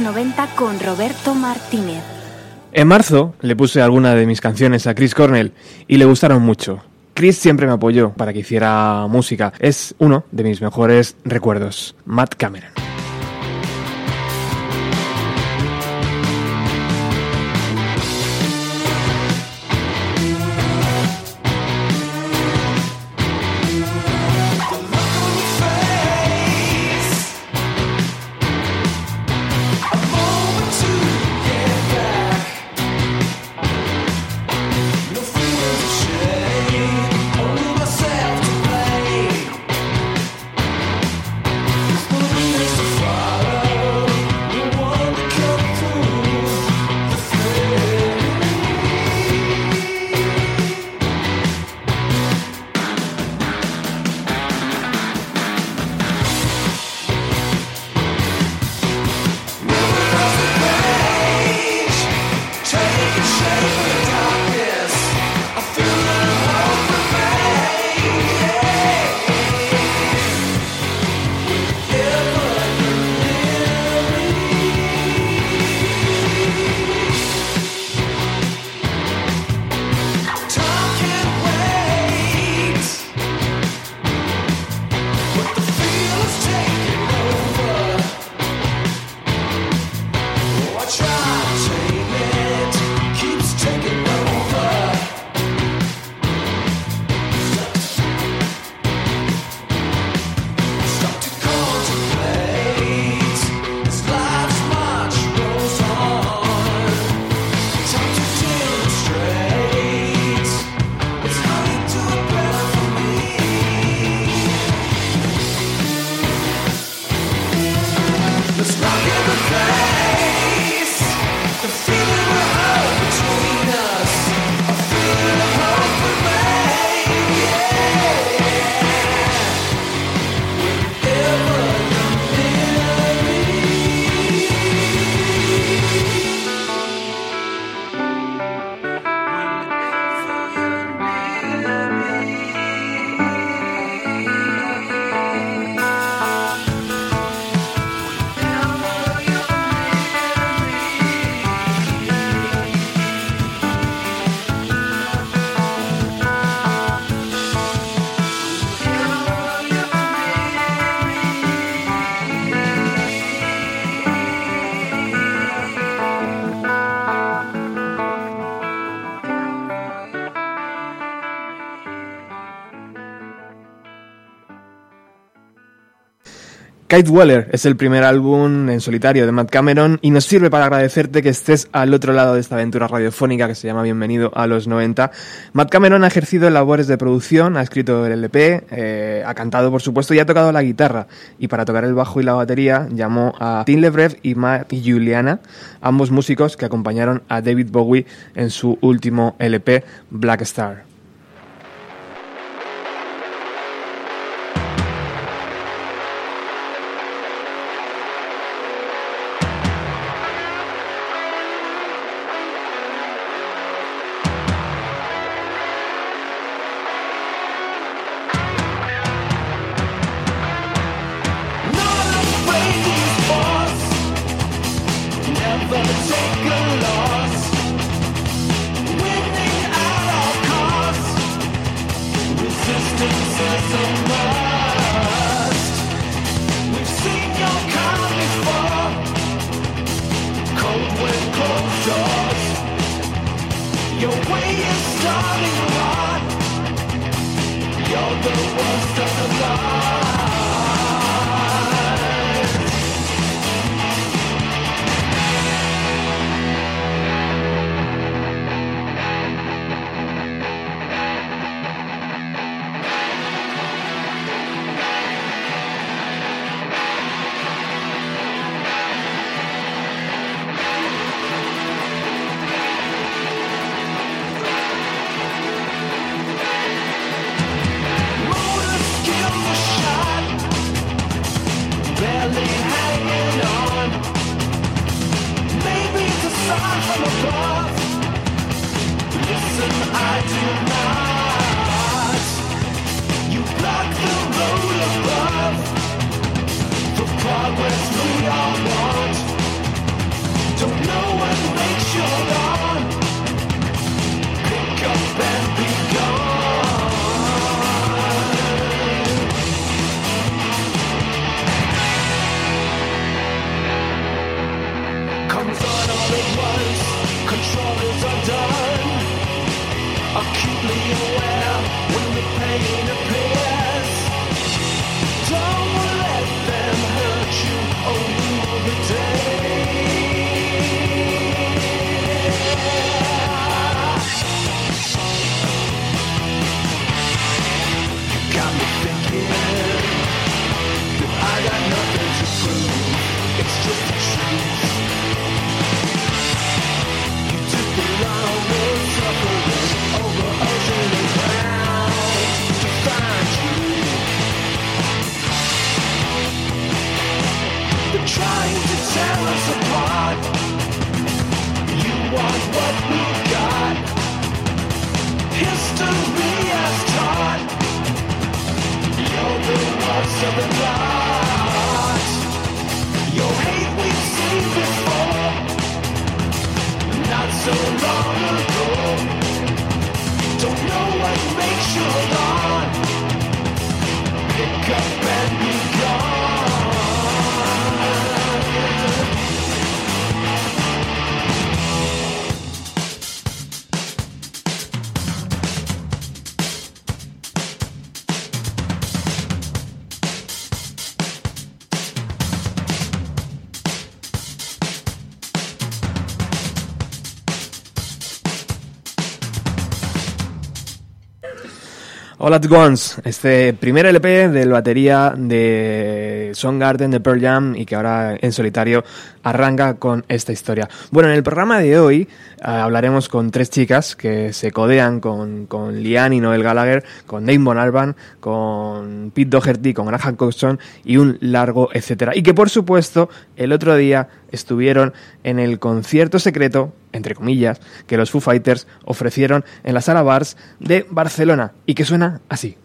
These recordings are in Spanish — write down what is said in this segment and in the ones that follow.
90 con Roberto Martínez. En marzo le puse alguna de mis canciones a Chris Cornell y le gustaron mucho. Chris siempre me apoyó para que hiciera música. Es uno de mis mejores recuerdos. Matt Cameron. the smoke in the flame. Es el primer álbum en solitario de Matt Cameron y nos sirve para agradecerte que estés al otro lado de esta aventura radiofónica que se llama Bienvenido a los 90. Matt Cameron ha ejercido labores de producción, ha escrito el LP, eh, ha cantado por supuesto y ha tocado la guitarra. Y para tocar el bajo y la batería llamó a Tim Lebrev y Matt Juliana, ambos músicos que acompañaron a David Bowie en su último LP, Black Star. what we all want. Don't know tear us apart. You want what we got. History has taught. You're the ones of the lot. Your hate we've seen before. Not so long ago. Don't know what makes you alarm. Pick up and be gone. All at Once, este primer LP del batería de Soundgarden de Pearl Jam y que ahora en solitario arranca con esta historia. Bueno, en el programa de hoy eh, hablaremos con tres chicas que se codean con, con Liane y Noel Gallagher, con Damon Alban, con Pete Doherty, con Graham Coxon y un largo etcétera. Y que por supuesto el otro día estuvieron en el concierto secreto, entre comillas, que los Foo Fighters ofrecieron en la sala Bars de Barcelona y que suena así.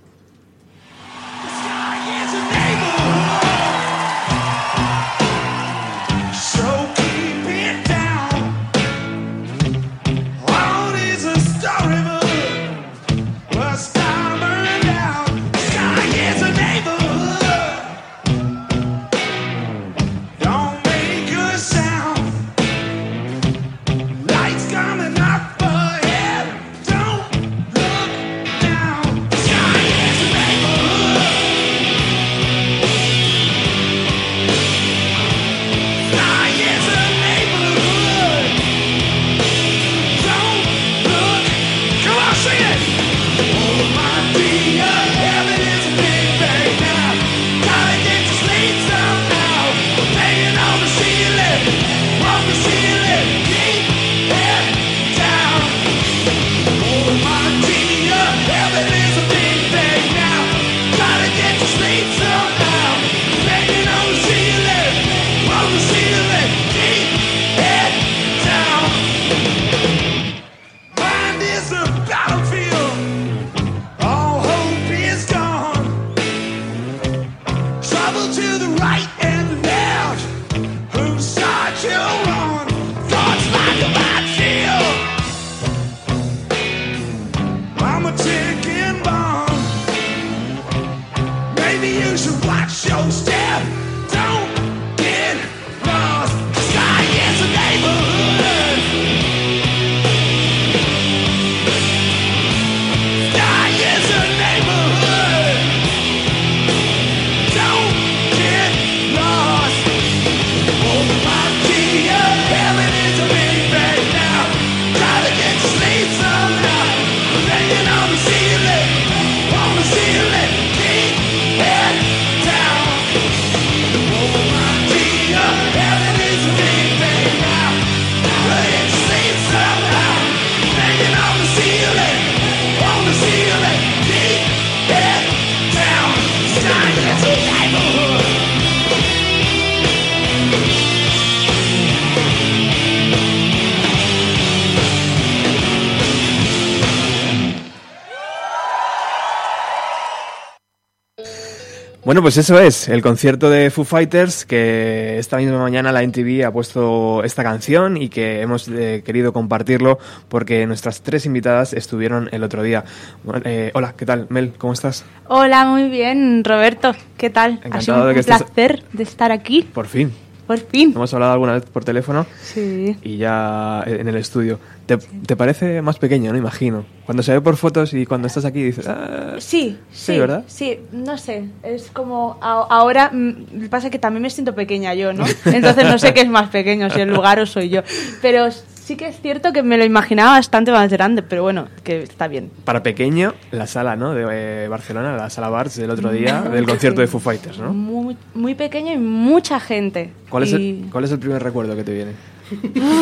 Pues eso es, el concierto de Foo Fighters, que esta misma mañana la NTV ha puesto esta canción y que hemos eh, querido compartirlo porque nuestras tres invitadas estuvieron el otro día. Bueno, eh, hola, ¿qué tal? Mel, ¿cómo estás? Hola, muy bien, Roberto. ¿Qué tal? ha Encantado sido de un que estés- placer de estar aquí. Por fin. Por fin. Hemos hablado alguna vez por teléfono Sí. y ya en el estudio. ¿Te, te parece más pequeño, no? Imagino. Cuando se ve por fotos y cuando estás aquí dices... "Ah". Sí, Sí, sí, ¿verdad? Sí, no sé, es como a- ahora, mm, pasa que también me siento pequeña yo, ¿no? Entonces no sé qué es más pequeño, si el lugar o soy yo. Pero sí que es cierto que me lo imaginaba bastante más grande, pero bueno, que está bien. Para pequeño, la sala, ¿no? De eh, Barcelona, la sala Barts del otro día, del concierto de Foo Fighters, ¿no? Muy, muy pequeño y mucha gente. ¿Cuál es, el, ¿Cuál es el primer recuerdo que te viene?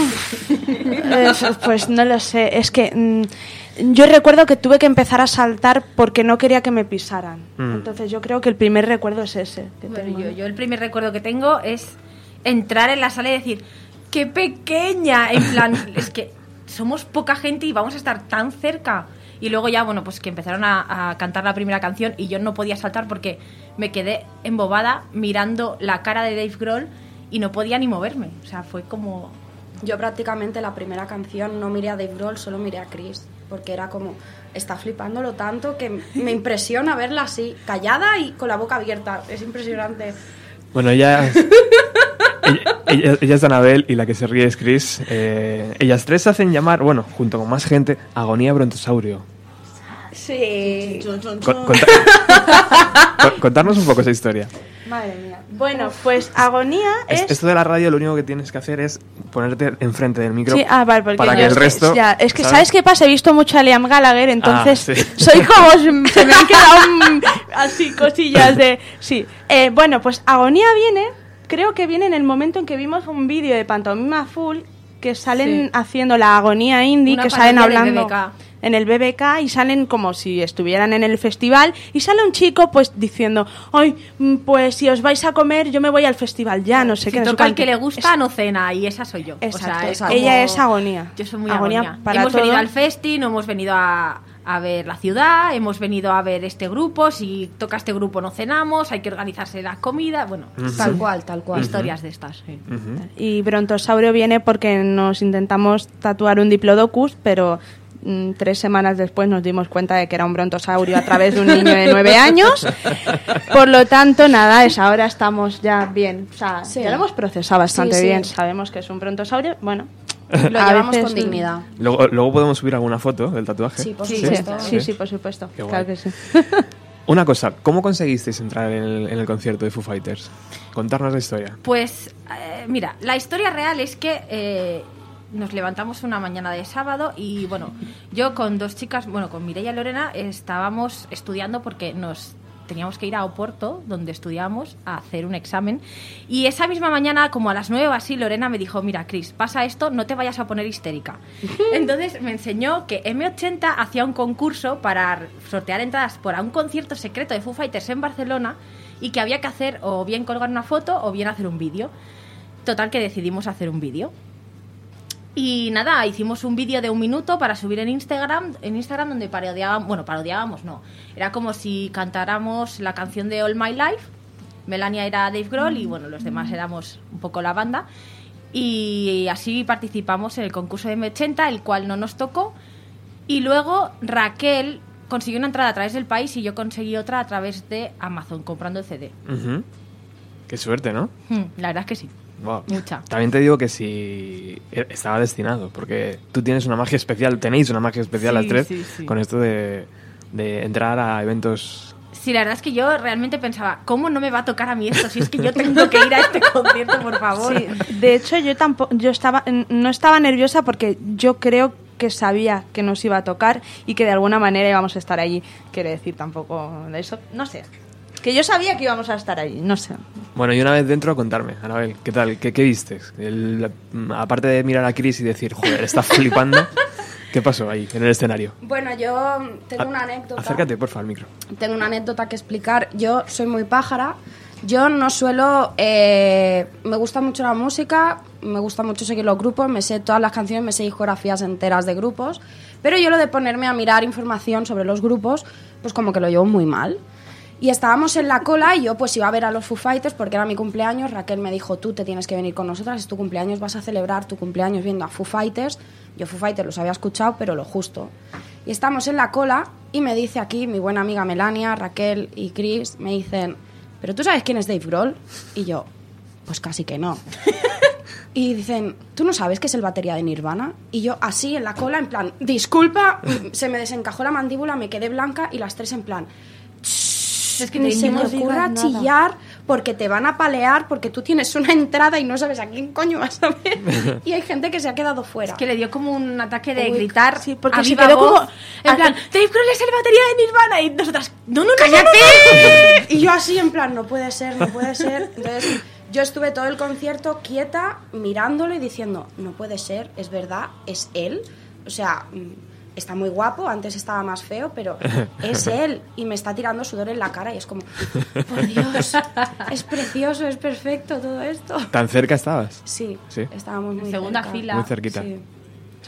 Pues no lo sé, es que mm, yo recuerdo que tuve que empezar a saltar porque no quería que me pisaran. Mm. Entonces yo creo que el primer recuerdo es ese. que Bueno, tengo. yo, yo el primer recuerdo que tengo es entrar en la sala y decir, ¡qué pequeña! En plan, es que somos poca gente y vamos a estar tan cerca. Y luego ya, bueno, pues que empezaron a, a cantar la primera canción y yo no podía saltar porque me quedé embobada mirando la cara de Dave Grohl y no podía ni moverme. O sea, fue como... Yo prácticamente la primera canción no miré a Dave Grohl, solo miré a Chris, porque era como, está flipándolo tanto que me impresiona verla así, callada y con la boca abierta. Es impresionante. Bueno, ella, ella, es Anabel y la que se ríe es Chris. Eh, ellas tres hacen llamar, bueno, junto con más gente, Agonía Brontosaurio. Sí. Con- conta- con- contarnos un poco esa historia. Madre mía. Bueno, pues agonía Es- es... Esto de la radio lo único que tienes que hacer es ponerte enfrente del micro Sí, ah, vale, porque para que el es resto... ya, es que, ¿sabes? qué pasa? He visto mucho a Liam Gallagher, entonces Ah, sí. soy como... Se me han quedado así cosillas de... Sí. Eh, bueno, pues Agonía viene, creo que viene en el momento en que vimos un vídeo de Pantomima Full que salen Sí. haciendo la agonía indie, Una que salen hablando en el BBK y salen como si estuvieran en el festival y sale un chico pues diciendo, ay, mm, pues si os vais a comer yo me voy al festival ya, no sé Si qué. toca cuánto". que le gusta, Es- no cena y esa soy yo. Exacto, o sea, es ella es agonía. Yo soy muy Agonía agonía. para hemos todo. venido al festi, no hemos venido a, a ver la ciudad, hemos venido a ver este grupo. Si toca este grupo, no cenamos, hay que organizarse la comida. Bueno, Tal cual, tal cual. historias de estas. sí. Ujú. Y Brontosaurio viene porque nos intentamos tatuar un diplodocus, pero mm, tres semanas después nos dimos cuenta de que era un brontosaurio a través de un niño de nueve años. Por lo tanto, nada, es ahora estamos ya bien. O sea, Sí. ya lo hemos procesado bastante Sí, sí. bien. Sabemos que es un brontosaurio. Bueno, Lo a llevamos veces- con dignidad. Luego, luego podemos subir alguna foto del tatuaje. Sí, por Sí, supuesto. sí, sí, por supuesto. Qué guay. Claro que sí. Una cosa, ¿cómo conseguisteis entrar en el, en el concierto de Foo Fighters? Contarnos la historia. Pues, eh, mira, la historia real es que eh, nos levantamos una mañana de sábado y, bueno, yo con dos chicas, bueno, con Mireia y Lorena, estábamos estudiando porque nos teníamos que ir a Oporto, donde estudiamos, a hacer un examen. Y esa misma mañana, como a las nueve o así, Lorena me dijo, mira, Cris, pasa esto, no te vayas a poner histérica. Entonces me enseñó que M80 hacía un concurso para sortear entradas para un concierto secreto de Foo Fighters en Barcelona y que había que hacer o bien colgar una foto o bien hacer un vídeo. Total que decidimos hacer un vídeo. Y nada, hicimos un vídeo de un minuto para subir en Instagram, en Instagram donde parodiábamos, bueno, parodiábamos no, era como si cantáramos la canción de All My Life, Melania era Dave Grohl y bueno, los demás éramos un poco la banda. Y así participamos en el concurso de M80, el cual no nos tocó. Y luego Raquel consiguió una entrada a través del país y yo conseguí otra a través de Amazon, comprando el CD. Qué suerte, ¿no? Hmm, la verdad es que sí. Wow. Mucha. También te digo que si e- estaba destinado, porque tú tienes una magia especial, tenéis una magia especial Sí, las tres sí, sí. con esto de, de entrar a eventos. Sí, la verdad es que yo realmente pensaba, ¿cómo no me va a tocar a mí esto? Si es que yo tengo que ir a este concierto, por favor. Sí, de hecho yo tampoco, yo estaba, no estaba nerviosa porque yo creo que sabía que nos iba a tocar y que de alguna manera íbamos a estar allí. Quiere decir tampoco de eso, no sé. Que yo sabía que íbamos a estar allí, no sé. Bueno, y una vez dentro, contarme, Anabel, ¿qué tal? ¿Qué, qué viste? El- la- aparte de mirar a Chris y decir, joder, está flipando, ¿qué pasó ahí, en el escenario? Bueno, yo tengo una anécdota. Acércate, porfa, al micro. Tengo una anécdota que explicar. Yo soy muy pájara. Yo no suelo... eh, me gusta mucho la música, me gusta mucho seguir los grupos, me sé todas las canciones, me sé discografías enteras de grupos, pero yo lo de ponerme a mirar información sobre los grupos, pues como que lo llevo muy mal. Y estábamos en la cola y yo pues iba a ver a los Foo Fighters porque era mi cumpleaños. Raquel me dijo, tú te tienes que venir con nosotras, es tu cumpleaños, vas a celebrar tu cumpleaños viendo a Foo Fighters. Yo Foo Fighters los había escuchado, pero lo justo. Y estamos en la cola y me dice aquí mi buena amiga Melania, Raquel y Chris, me dicen, ¿pero tú sabes quién es Dave Grohl? Y yo, pues casi que no. Y dicen, ¿tú no sabes que es el batería de Nirvana? Y yo así en la cola, en plan, disculpa, se me desencajó la mandíbula, me quedé blanca y las tres en plan, Es que ni se me ocurra nada. chillar porque te van a palear porque tú tienes una entrada y no sabes a quién coño vas a ver. y hay gente que se ha quedado fuera. Es que le dio como un ataque de Uy, gritar. sí, porque a se quedó voz, como- En plan, Dave Grohl es el batería de Nirvana. Y nosotras, no, no, no, ¡Cállate! Y yo así en plan, no puede ser, no puede ser. Entonces yo estuve todo el concierto quieta, mirándolo y diciendo, no puede ser, es verdad, es él. O sea, mm, está muy guapo, antes estaba más feo, pero es él. Y me está tirando sudor en la cara y es como, por Dios, es precioso, es perfecto todo esto. ¿Tan cerca estabas? Sí, Sí. estábamos muy segunda cerca. fila. Muy cerquita. Sí.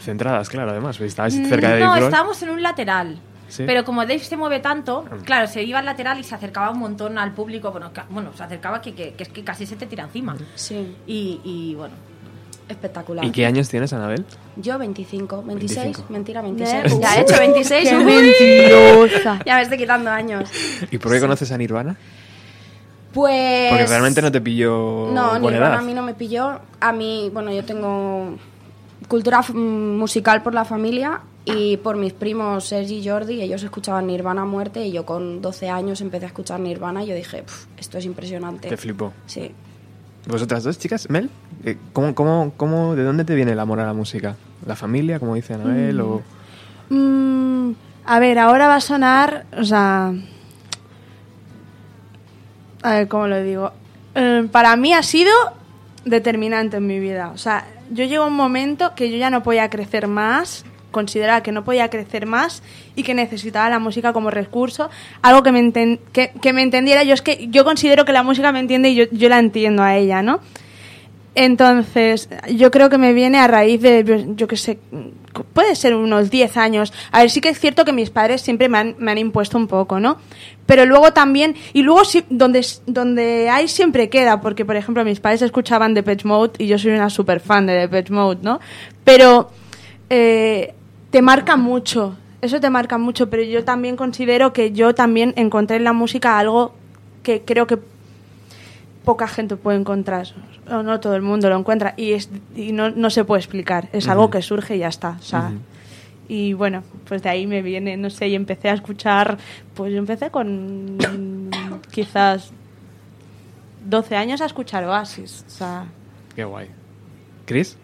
Centradas, claro, además. pues Estabas cerca de Mm, No, Grohl. estábamos en un lateral. Sí. Pero como Dave se mueve tanto, claro, se iba al lateral y se acercaba un montón al público. Bueno, ca- bueno se acercaba que, que, que es que casi se te tira encima. Sí, Y, y bueno, espectacular. ¿Y qué años tienes, Anabel? Yo 25, 26, 25. mentira, ¿Eh? 26. Ya he hecho 26. ¡Qué mentirosa! Ya me estoy quitando años. ¿Y por qué conoces a Nirvana? Pues... Porque realmente no te pilló No, Nirvana edad. a mí no me pilló. A mí, bueno, yo tengo cultura f- musical por la familia y por mis primos Sergi y Jordi. Ellos escuchaban Nirvana a muerte y yo con 12 años empecé a escuchar Nirvana y yo dije, "Pf, esto es impresionante. Te flipó. Sí. ¿Vosotras dos, chicas? Mel, eh, ¿cómo, cómo, cómo, ¿de dónde te viene el amor a la música? ¿La familia, como dice Anabel? O... Mm, a ver, ahora va a sonar, o sea... A ver, ¿cómo lo digo? Eh, para mí ha sido determinante en mi vida. O sea, yo llego a un momento que yo ya no podía crecer más, consideraba que no podía crecer más y que necesitaba la música como recurso, algo que me, enten- que, me entendiera. Yo es que yo considero que la música me entiende y yo, yo la entiendo a ella, ¿no? Entonces, yo creo que me viene a raíz de, yo, yo qué sé, puede ser unos 10 años. A ver, sí que es cierto que mis padres siempre me han, me han impuesto un poco, ¿no? Pero luego también, y luego sí, donde, donde hay siempre queda, porque por ejemplo mis padres escuchaban Depeche Mode y yo soy una super fan de Depeche Mode, ¿no? Pero eh, te marca mucho, eso te marca mucho, pero yo también considero que yo también encontré en la música algo que creo que poca gente puede encontrar. O no todo el mundo lo encuentra. Y, es, y no, no se puede explicar. Es algo que surge y ya está. O sea, Y bueno, pues de ahí me viene, no sé, y empecé a escuchar. Pues yo empecé con quizás 12 años a escuchar Oasis. O sea, Qué guay. ¿Chris?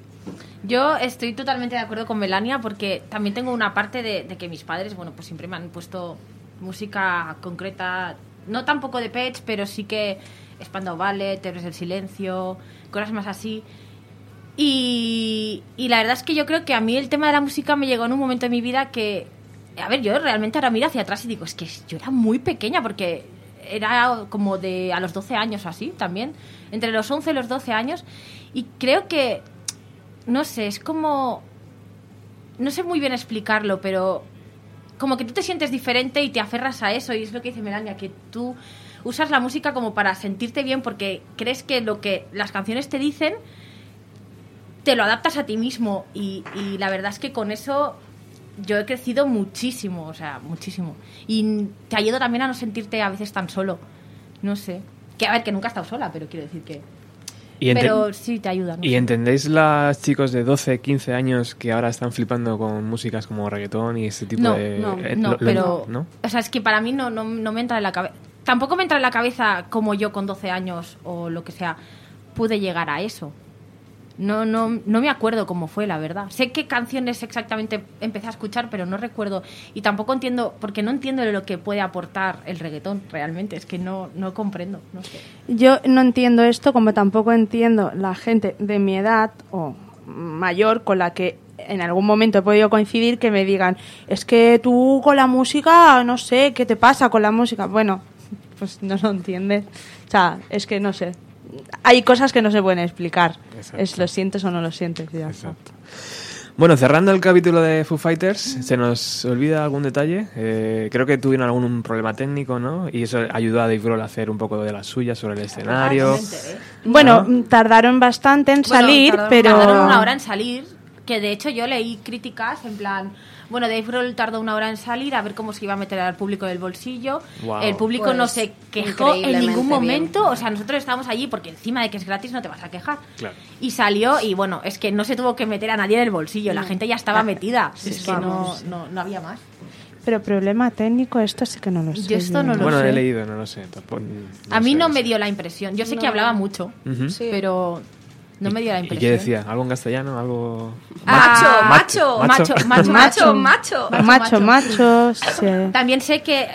Yo estoy totalmente de acuerdo con Melania porque también tengo una parte de, que mis padres, bueno, pues siempre me han puesto música concreta, no tampoco de Pets, pero sí que Spandau Ballet, Héroes del Silencio, cosas más así. Y, y la verdad es que yo creo que a mí el tema de la música me llegó en un momento de mi vida que, a ver, yo realmente ahora miro hacia atrás y digo, es que yo era muy pequeña porque era como de a los 12 años así también, entre los 11 y los 12 años. Y creo que no sé, es como... No sé muy bien explicarlo, pero como que tú te sientes diferente y te aferras a eso. Y es lo que dice Melania, que tú usas la música como para sentirte bien porque crees que lo que las canciones te dicen te lo adaptas a ti mismo. Y, la verdad es que con eso yo he crecido muchísimo, o sea, muchísimo. Y te ayuda también a no sentirte a veces tan solo. No sé. Que a ver, que nunca he estado sola, pero quiero decir que... ¿Y, ente- Pero sí te ayuda. no ¿Y entendéis las chicos de 12, 15 años que ahora están flipando con músicas como reggaetón y ese tipo no, de... No, eh, no, lo- pero. ¿no? O sea, es que para mí no, no, no me entra en la cabeza. Tampoco me entra en la cabeza como yo con 12 años o lo que sea pude llegar a eso. No, no, no me acuerdo cómo fue, la verdad. Sé qué canciones exactamente empecé a escuchar, pero no recuerdo. Y tampoco entiendo, porque no entiendo lo que puede aportar el reggaetón realmente. Es que no, no comprendo, no yo no entiendo esto como tampoco entiendo la gente de mi edad o mayor con la que en algún momento he podido coincidir que me digan, es que tú con la música, no sé, ¿qué te pasa con la música? Bueno, pues no lo entiendes. O sea, es que no sé. Hay cosas que no se pueden explicar. Exacto. Es lo sientes o no lo sientes. ya. Exacto. Bueno, cerrando el capítulo de Foo Fighters, ¿se nos olvida algún detalle? Eh, creo que tuvieron algún problema técnico, ¿no? Y eso ayudó a Dave Grohl a hacer un poco de la suya sobre el escenario. Bueno, mm, tardaron bastante en Bueno, salir, tardaron- pero... Tardaron una hora en salir, que de hecho yo leí críticas en plan, Bueno, Dave Grohl tardó una hora en salir a ver cómo se iba a meter al público del bolsillo. El público Pues, no se quejó en ningún bien. momento. O sea, nosotros estábamos allí porque encima de que es gratis no te vas a quejar. Claro. Y salió y bueno, es que no se tuvo que meter a nadie en el bolsillo. La gente ya estaba metida. es que no, no, no había más. Pero problema técnico, esto sí que no lo sé. Yo esto no lo bueno, sé. he leído, no lo sé. tampoco- A mí sé, no sé. me dio la impresión. Yo sé que hablaba mucho. Sí. pero no me dio la ¿Y impresión. qué decía? ¿Algo en castellano? ¿Algo...? Ah, macho, macho, macho, macho, macho, macho. Macho, Macho, macho. macho, sí. También sé que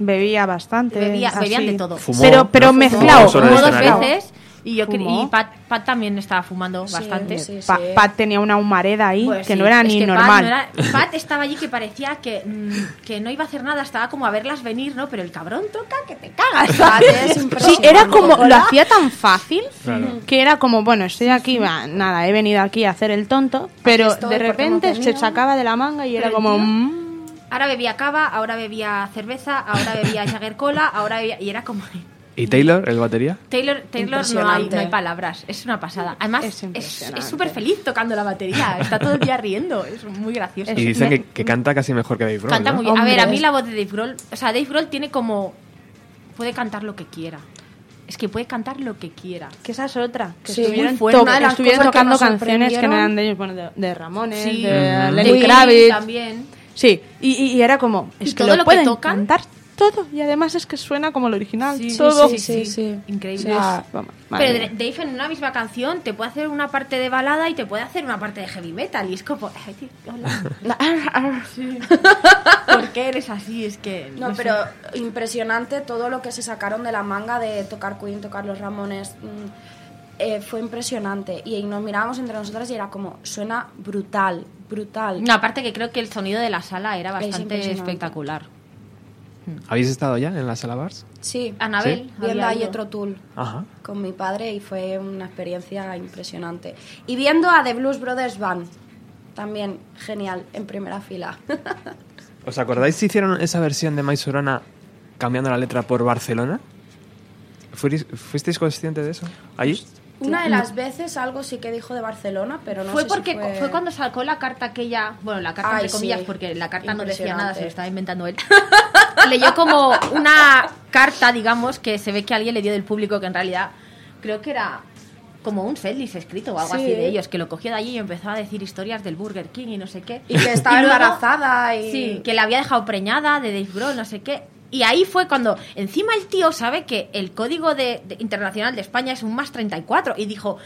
Bebía bastante. bebía, bebían de todo. Fumó, pero pero ¿no? mezclado. Dos veces y yo y Pat, Pat también estaba fumando bastante. sí, Pa- sí. Pat tenía una humareda ahí Pues que sí, no era es ni que Pat normal. no era- Pat estaba allí que parecía que, mm, que no iba a hacer nada, estaba como a verlas venir, ¿no? Pero el cabrón toca que te cagas. Sí, era como, lo hacía tan fácil Claro. que era como, bueno, estoy aquí, va, nada, he venido aquí a hacer el tonto, pero estoy, de repente se sacaba de la manga y era como, mm, Ahora bebía cava, ahora bebía cerveza, ahora bebía Jagger Cola, ahora bebía... Y era como... ¿Y Taylor, el batería? Taylor, Taylor no, hay, no hay palabras, es una pasada. Además, Es súper feliz tocando la batería, está todo el día riendo, es muy gracioso. Y dicen que, que canta casi mejor que Dave Grohl, Canta ¿no? muy bien. A ver, a mí la voz de Dave Grohl, o sea, Dave Grohl tiene como puede cantar lo que quiera. Es que puede cantar lo que quiera. que esa es otra, que Sí, estuvieron, muy fuerte. to- Una de las estuvieron cosas que tocando nos canciones que no eran de ellos, bueno, de, de Ramones, Sí. de Ujú. Lenny Queen Kravitz, también. Sí, y, y- y era como, es Y que todo lo, lo que pueden tocan- cantar todo y además es que suena como el original, Sí, todo. sí, sí, sí. Increíble. Vamos, madre Pero. Dave en una misma canción te puede hacer una parte de balada y te puede hacer una parte de heavy metal. Y es como, ay, tío, hola. Sí. ¿Por qué eres así? Es que. No, pero impresionante todo lo que se sacaron de la manga de tocar Queen, tocar los Ramones. mm, eh, fue impresionante. Y nos mirábamos entre nosotras y era como, suena brutal, brutal. No, aparte que creo que el sonido de la sala era bastante espectacular. ¿Habéis estado ya en la sala Bars? Sí, Anabel. ¿Sí? viendo a. Jethro Tull Ajá. con mi padre y fue una experiencia impresionante. Y viendo a The Blues Brothers Band, también genial, en primera fila. ¿Os acordáis si hicieron esa versión de My Sorona cambiando la letra por Barcelona? ¿Fuisteis, fuisteis conscientes de eso? ¿Allí? Una de las veces algo sí que dijo de Barcelona, pero no fue sé si porque fue... fue... cuando sacó la carta aquella, bueno, la carta Ay, entre comillas, sí. porque la carta no decía nada, se lo estaba inventando él. Leyó como una carta, digamos, que se ve que alguien le dio del público, que en realidad creo que era como un setlist escrito o algo Sí. así de ellos, que lo cogió de allí y empezó a decir historias del Burger King y no sé qué. Y que estaba luego- embarazada y... Sí, que la había dejado preñada de Dave Grohl, no sé qué. Y ahí fue cuando encima el tío sabe que el código de, de- internacional de España es un más 34 y dijo,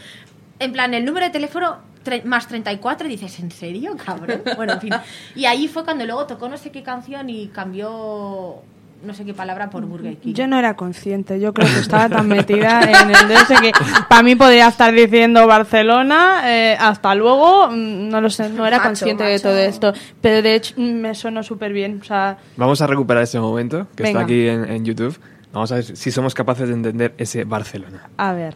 en plan, el número de teléfono tre- más 34 y dices, ¿en serio, cabrón? Bueno, en fin. Y ahí fue cuando luego tocó no sé qué canción y cambió no sé qué palabra por Burger King. Yo no era consciente, yo creo que estaba tan metida en el de ese que para mí podría estar diciendo Barcelona, eh, hasta luego, mm, no lo sé, no era Macho, consciente de todo esto, pero de hecho mm, me sonó súper bien, o sea, Vamos a recuperar ese momento que Venga. está aquí en, en YouTube. Vamos a ver si somos capaces de entender ese Barcelona. a ver.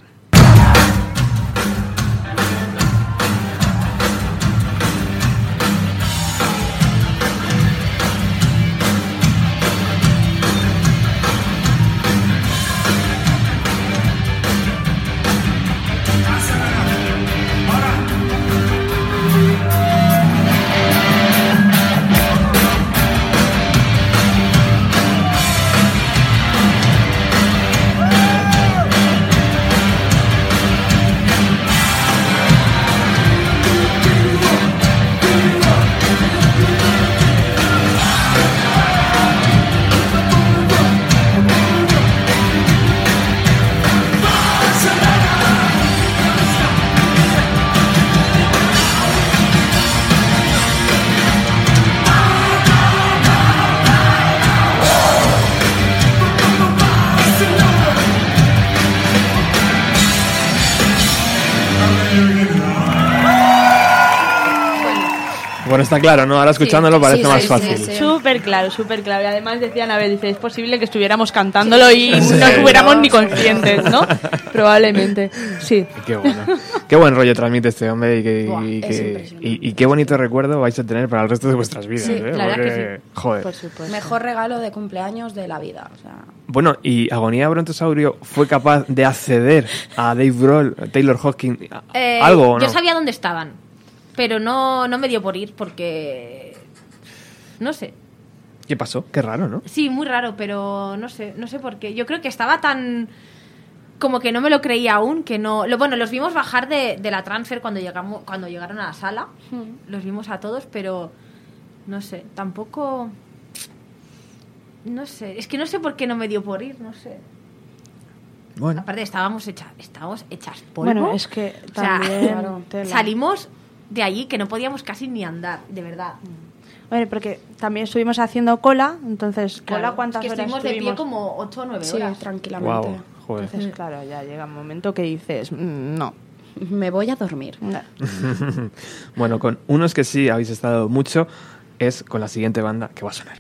Está claro, ¿no? Ahora escuchándolo parece sí, más sí, fácil. sí, sí. Súper claro, súper claro. Y además decían, a ver, dice, es posible que estuviéramos cantándolo y no estuviéramos ni conscientes, ¿no? Probablemente, sí. Qué bueno. Qué buen rollo transmite este hombre y, que, Buah, y, es que- impresionante. y- y qué bonito recuerdo vais a tener para el resto de vuestras vidas. Sí, ¿eh? verdad que Porque, Joder. Por supuesto. Mejor regalo de cumpleaños de la vida. O sea, Bueno, y Agonía Brontosaurio fue capaz de acceder a Dave Grohl, Taylor Hawkins, a- Eh, algo o no. Yo sabía dónde estaban, pero no, no me dio por ir porque No sé. ¿Qué pasó? Qué raro, ¿no? Sí, muy raro, pero no sé, no sé por qué. Yo creo que estaba tan como que no me lo creía aún, que no. Lo, bueno, los vimos bajar de, de la transfer cuando llegamos, cuando llegaron a la sala. Los vimos a todos, pero no sé, tampoco. No sé, es que no sé por qué no me dio por ir, no sé. Bueno, Aparte estábamos hechas, estábamos hechas polvo. Bueno, es que O sea, también claro, salimos de allí que no podíamos casi ni andar, de verdad. Bueno, porque también estuvimos haciendo cola, entonces, ¿cola Claro, cuántas es que horas estuvimos de pie como 8 o 9 Sí, horas. tranquilamente. wow, joder. Entonces, claro, ya llega un momento que dices, "Mm, no. Me voy a dormir. no". Bueno, con unos que sí habéis estado mucho es con la siguiente banda que va a sonar.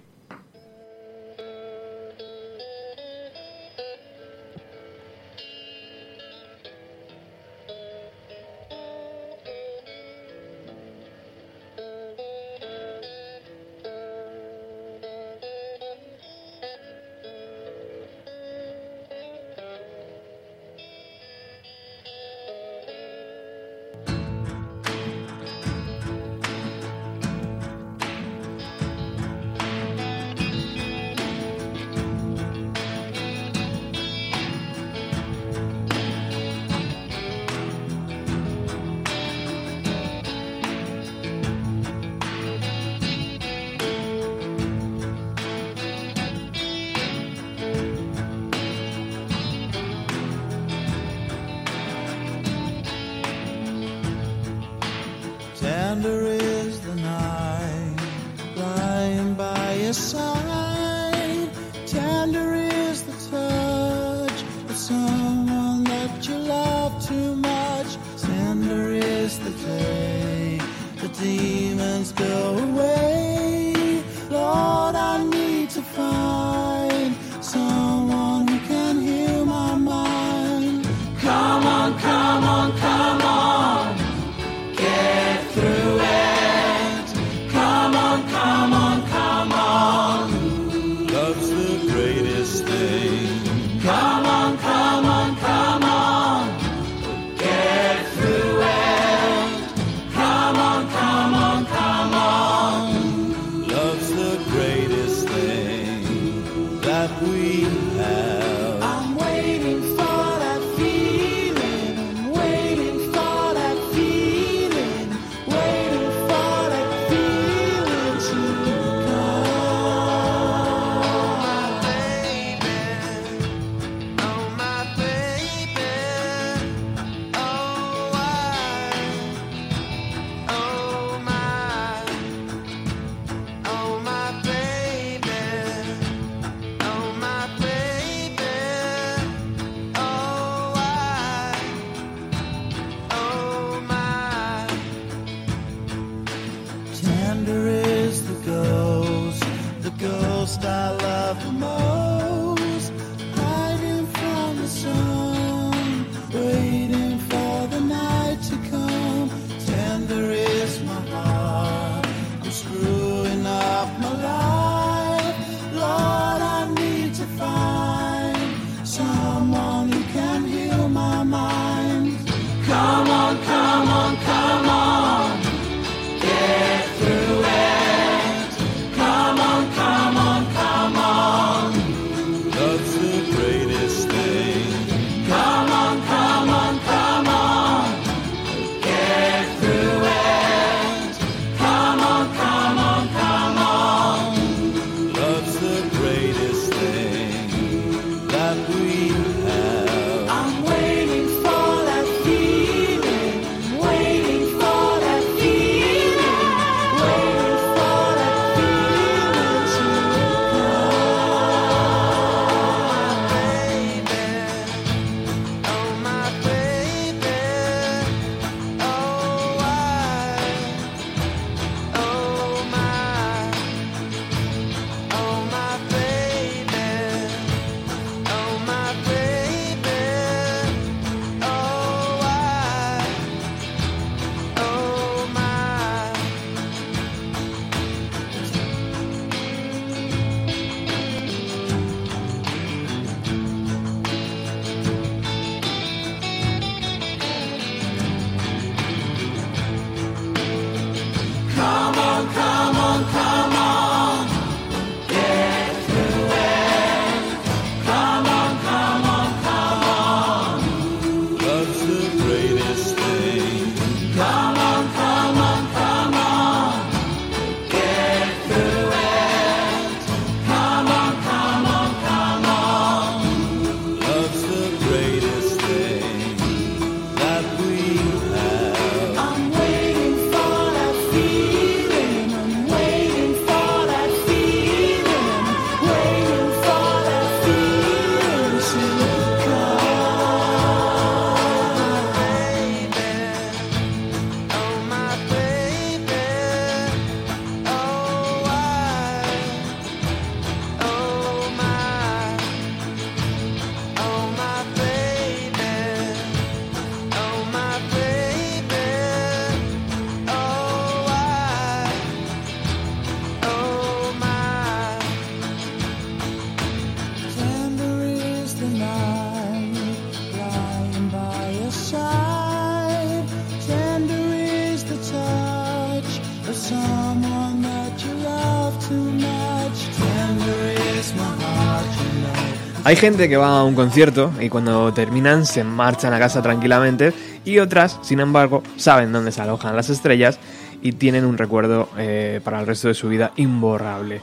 Hay gente que va a un concierto y cuando terminan se marchan a casa tranquilamente y otras, sin embargo, saben dónde se alojan las estrellas y tienen un recuerdo eh, para el resto de su vida imborrable.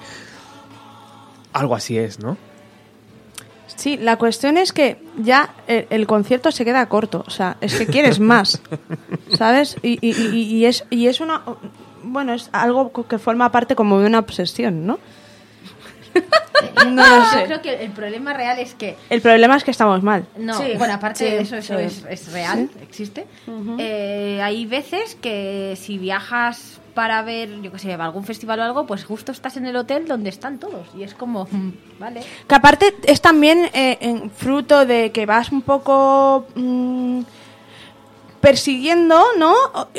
Algo así es, ¿no? Sí, la cuestión es que ya el, el concierto se queda corto. O sea, es que quieres más. ¿Sabes? Y, y- y- y es, y es una. Bueno, es algo que forma parte como de una obsesión, ¿no? No lo Yo sé. creo que el problema real es que El problema es que estamos mal. No, Sí, bueno, aparte sí, de eso, eso sí. es, es real, existe. Eh, hay veces que si viajas para ver, yo qué sé, algún festival o algo, pues justo estás en el hotel donde están todos. Y es como, mm, vale. Que aparte es también eh, en fruto de que vas un poco mm, persiguiendo, ¿no?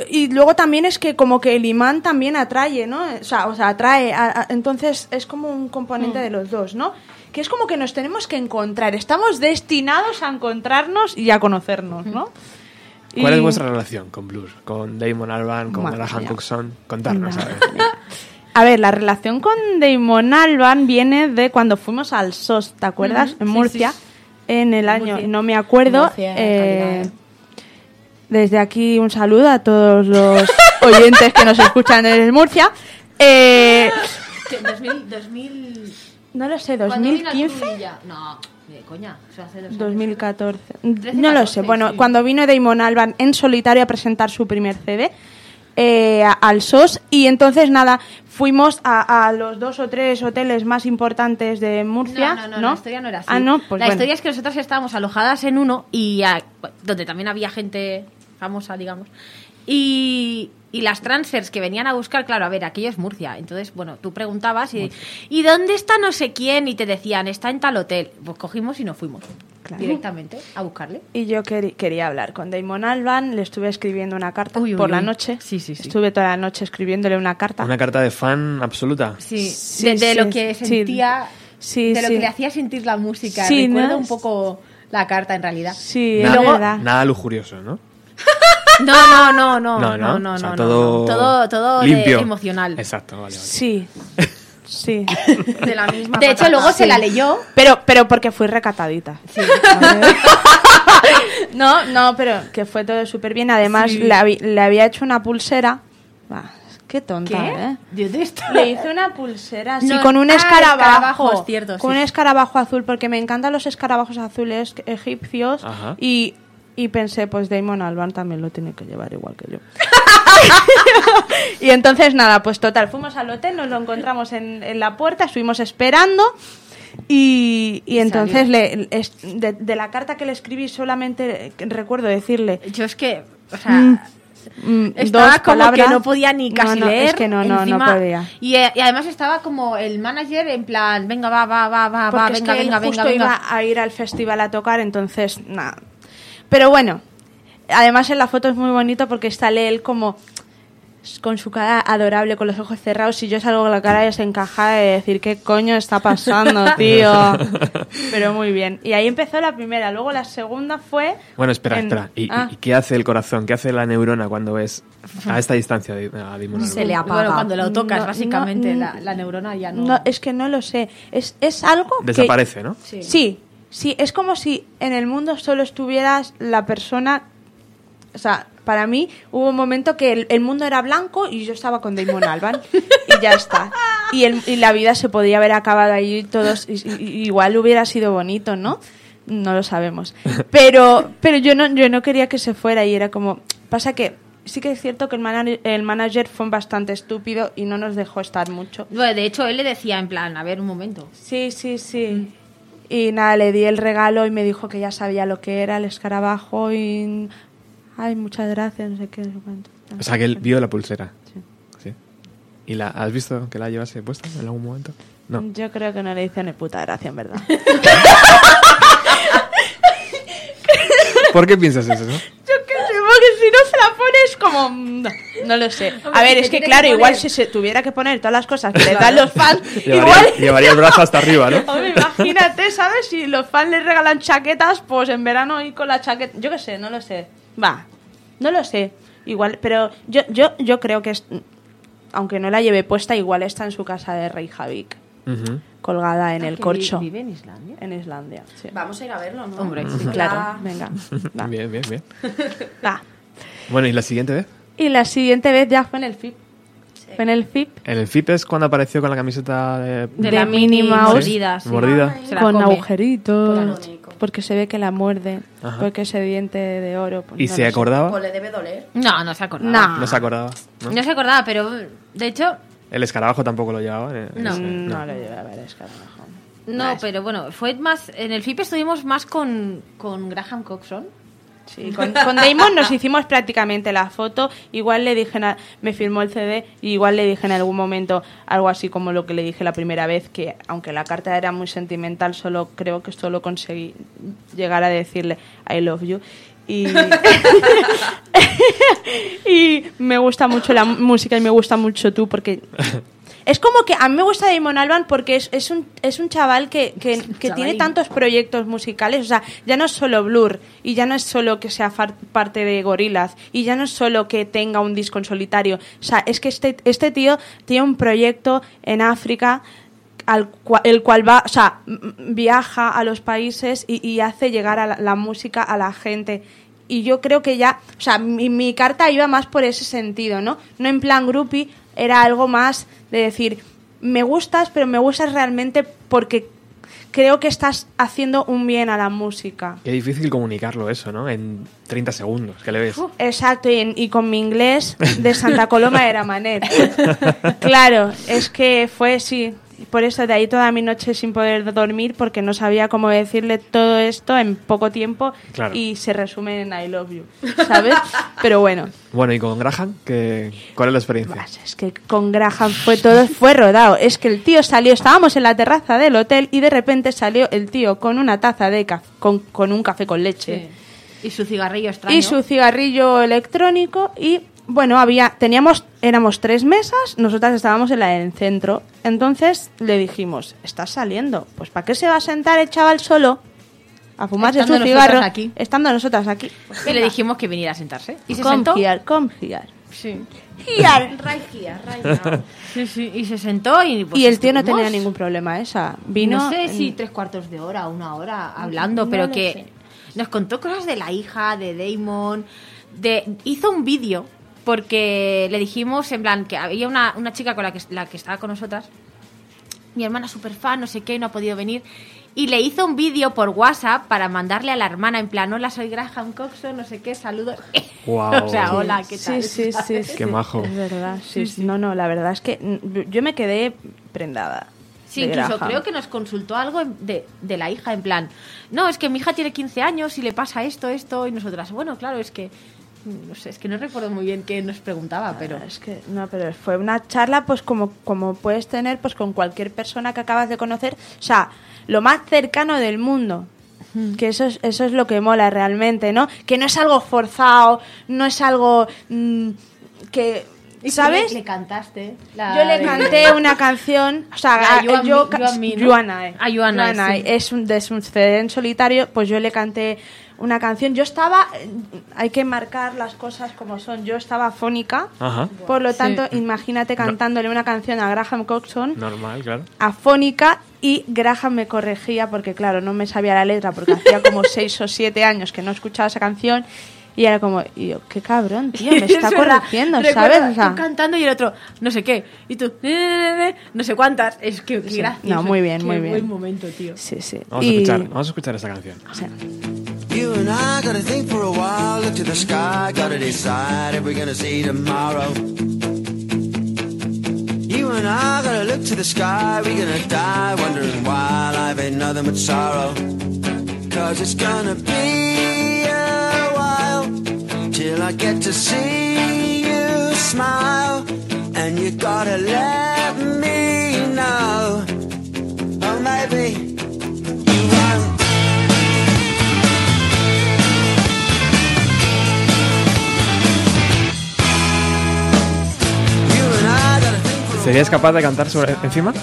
Y luego también es que como que el imán también atrae, ¿no? O sea, o sea atrae. a- a- entonces es como un componente de los dos, ¿no? Que es como que nos tenemos que encontrar. Estamos destinados a encontrarnos y a conocernos, ¿no? ¿Cuál Y- es vuestra relación con Blues? Con Damon Albarn, con Madre Graham mía. Coxon. Contarnos, a ver. A ver, la relación con Damon Alban viene de cuando fuimos al SOS, ¿te acuerdas? En Murcia, sí. en el año, Murcia. no me acuerdo. Murcia, eh. Desde aquí un saludo a todos los oyentes que nos escuchan desde Murcia. Eh, Que 2000, 2000... no lo sé, ¿cuándo vino al 2015. Crudilla? No, de coña, eso hace dos años. 2014. 13, no lo 14, sé. Bueno, sí. cuando vino Damon Alban en solitario a presentar su primer CD eh, al SOS y entonces nada, fuimos a, a los dos o tres hoteles más importantes de Murcia. No, no, no, la historia no era así. Ah, no, pues la bueno. historia es que nosotros estábamos alojadas en uno y a- donde también había gente famosa, digamos. Y, y las transfers que venían a buscar, claro, a ver, aquello es Murcia. Entonces, bueno, tú preguntabas y, ¿y dónde está no sé quién? Y te decían, está en tal hotel. Pues cogimos y nos fuimos Claro. directamente a buscarle. Y yo queri- quería hablar con Damon Alban, le estuve escribiendo una carta Uy, uy, por la uy. noche. Sí, sí, sí. Estuve toda la noche escribiéndole una carta. Una carta de fan absoluta. Sí, Sí, de, de sí, lo que sentía, Sí, de lo sí. que le hacía sentir la música. Sí, Recuerdo ¿no? un poco la carta en realidad. Sí, Nada, es verdad. nada lujurioso, ¿no? No, no, no, No, no, no. no, no, O sea, no, todo no. todo, todo de- limpio. emocional. Exacto, vale, vale. Sí, sí. De la misma De hecho, patata. luego se Sí. la leyó. Pero, pero porque fui recatadita. no, no, pero que fue todo súper bien. Además, Sí. le, le había hecho una pulsera. Ah, qué tonta, ¿eh? ¿De dónde está? Le hice una pulsera así No, con un ah, escarabajo. cierto, con sí. un escarabajo azul, porque me encantan los escarabajos azules egipcios. Ajá. Y, y pensé, pues Damon Albarn también lo tiene que llevar igual que yo. y entonces nada, pues total, fuimos al hotel, nos lo encontramos en, en la puerta, estuvimos esperando. Y, y entonces le, es- de, de la carta que le escribí solamente recuerdo decirle Yo es que, o sea, mm, estaba dos como palabras. que no podía ni No, casi no, leer. Es que no, no, no podía. Y, eh, y además estaba como el manager en plan, venga, va, va, va, va, va, Porque es venga, que él venga, justo venga, venga. iba a ir al festival a tocar, entonces nada. Pero bueno, además en la foto es muy bonito porque sale él como con su cara adorable, con los ojos cerrados, y yo salgo con la cara desencajada de decir, ¿qué coño está pasando, tío? Pero muy bien. Y ahí empezó la primera, luego la segunda fue... Bueno, espera, en- espera. ¿Y, Ah. y qué hace el corazón? ¿Qué hace la neurona cuando ves a esta distancia de, a? Se le apaga. Bueno, cuando lo tocas, No, básicamente, no, la, la neurona ya no... No, es que no lo sé. Es, es algo que... Desaparece, ¿no? Sí. Sí, sí, es como si en el mundo solo estuvieras la persona. O sea, para mí hubo un momento que el, el mundo era blanco y yo estaba con Damon Alban y ya está. Y, el- y la vida se podía haber acabado ahí todos. y- y- igual hubiera sido bonito, ¿no? No lo sabemos. Pero, pero yo no, yo no quería que se fuera y era como. Pasa que sí que es cierto que el, mana- el manager fue bastante estúpido y no nos dejó estar mucho. Bueno, de hecho, él le decía en plan, a ver, un momento. Sí, sí, sí. Y nada, le di el regalo y me dijo que ya sabía lo que era el escarabajo y... Ay, muchas gracias, no sé qué, no sé cuánto. O sea, que él vio la pulsera. Sí. Sí. ¿Y la, has visto que la llevase puesta en algún momento? No. Yo creo que no le hice ni puta gracia, en verdad. ¿Por qué piensas eso, no? Yo porque si no se la pones como... No, no lo sé. A ver, es que que claro, igual si se tuviera que poner todas las cosas que le dan los fans, Llevaría, igual... llevaría el brazo hasta arriba, ¿no? Hombre, imagínate, ¿sabes? Si los fans les regalan chaquetas, pues en verano ir con la chaqueta. Yo qué sé, no lo sé. Va, no lo sé. Igual, pero yo, yo, yo creo que es. Aunque no la lleve puesta, igual está en su casa de Rey Javik. Colgada en el Que corcho. vi- Vive en Islandia. En Islandia, sí. Vamos a ir a verlo, ¿no? Hombre, Sí, sí, claro, venga. Va, Bien, bien, bien. va. Bueno, ¿y la siguiente vez? Y la siguiente vez ya fue en el FIP. Fue en el FIP En el FIP es cuando apareció con la camiseta de... De la Mouse. mordida, sí. Mordida. Con agujeritos. Bonito. Porque se ve que la muerde. Ajá. Porque ese diente de oro. pues ¿Y no se acordaba? Pues le debe doler. No, no se acordaba. No. No se acordaba. ¿no? No se acordaba, pero de hecho, El escarabajo tampoco lo llevaba. eh, No. ese, No, le lleva a ver, es carajo. no, pero bueno, fue más. En el FIP estuvimos más con, con Graham Coxon. Sí, con, con Damon nos hicimos prácticamente la foto. Igual le dije, na- me firmó el CD, y igual le dije en algún momento algo así como lo que le dije la primera vez, que aunque la carta era muy sentimental, solo creo que solo conseguí llegar a decirle I love you. Y, y me gusta mucho la música y me gusta mucho tú porque es como que a mí me gusta Damon Alban porque es, es, un, es un chaval que, que, que tiene tantos proyectos musicales. O sea, ya no es solo Blur y ya no es solo que sea far- parte de Gorillaz y ya no es solo que tenga un disco en solitario. O sea, es que este, este tío tiene un proyecto en África al el cual va, o sea, viaja a los países y, y hace llegar a la, la música a la gente. Y yo creo que ya, o sea, mi, mi carta iba más por ese sentido, ¿no? No en plan groupie, era algo más de decir, me gustas, pero me gustas realmente porque creo que estás haciendo un bien a la música. Qué difícil comunicarlo eso, ¿no? En 30 segundos, que le ves. Exacto, y, en- y con mi inglés de Santa Coloma era manet. Claro, es que fue, sí. Por eso de ahí toda mi noche sin poder dormir porque no sabía cómo decirle todo esto en poco tiempo Claro. y se resume en I love you, ¿sabes? Pero bueno, Bueno, ¿y con Graham? ¿Qué, ¿Cuál es la experiencia? Pues es que con Graham fue todo fue rodado. Es que el tío salió, estábamos en la terraza del hotel y de repente salió el tío con una taza de café, con, con un café con leche. Y su cigarrillo extraño. y su cigarrillo electrónico y bueno había teníamos éramos tres mesas nosotras estábamos en la del centro entonces le dijimos estás saliendo pues para qué se va a sentar el chaval solo a fumarse Estando su cigarro aquí. estando nosotras aquí Y le dijimos que viniera a sentarse. Y se come sentó. here, come here. Sí. Here. Sí, sí. Y se sentó y. pues, y el tío no tenía ningún problema esa vino no sé si tres cuartos de hora, una hora hablando, No pero que sé. nos contó cosas de la hija, de Damon, de hizo un vídeo porque le dijimos en plan que había una, una chica con la que, la que estaba con nosotras, mi hermana super fan, no sé qué, no ha podido venir. Y le hizo un vídeo por WhatsApp para mandarle a la hermana en plan, hola, soy Graham Coxon, no sé qué, saludos. Guau. o sea, hola, ¿qué tal? Sí, sí, sí, sí. Qué majo. Es verdad, sí, sí. No, no, la verdad es que yo me quedé prendada. Sí, incluso Graham. creo que nos consultó algo de, de la hija, en plan, no, es que mi hija tiene 15 años y le pasa esto, esto, y nosotras, bueno, claro, es que, no sé, es que no recuerdo muy bien qué nos preguntaba, pero... Es que no, pero fue una charla pues como, como puedes tener pues con cualquier persona que acabas de conocer, o sea, lo más cercano del mundo. Que eso es, eso es lo que mola realmente, ¿no? Que no es algo forzado, no es algo mm, que... ¿Sabes? Le, le cantaste. la Yo le de- canté una canción, o sea, a- yo. Ah, You and I. sí. es un de CD en solitario, pues yo le canté una canción. Yo estaba, eh, hay que marcar las cosas como son. Yo estaba afónica, Ajá. por lo tanto, imagínate cantándole una canción a Graham Coxon Normal, claro. afónica y Graham me corregía porque claro, no me sabía la letra porque hacía como seis o siete años que no escuchaba esa canción y era como, y yo, qué cabrón, tío, me está corrigiendo, Recuerda, ¿sabes? O sea, tú cantando y el otro, no sé qué, y tú, "Ne, ne, ne, ne", no sé cuántas. Es que, qué Sí. gracioso. No, muy bien, muy bien. buen momento, tío. sí, sí. Vamos a Y- escuchar, vamos a escuchar esta canción. o sea, You and I gotta think for a while, look to the sky, gotta decide if we're gonna see tomorrow. You and I gotta look to the sky, we're gonna die wondering why life ain't nothing but sorrow. Cause it's gonna be a while till I get to see you smile. And you gotta ¿Serías capaz de cantar sobre encima?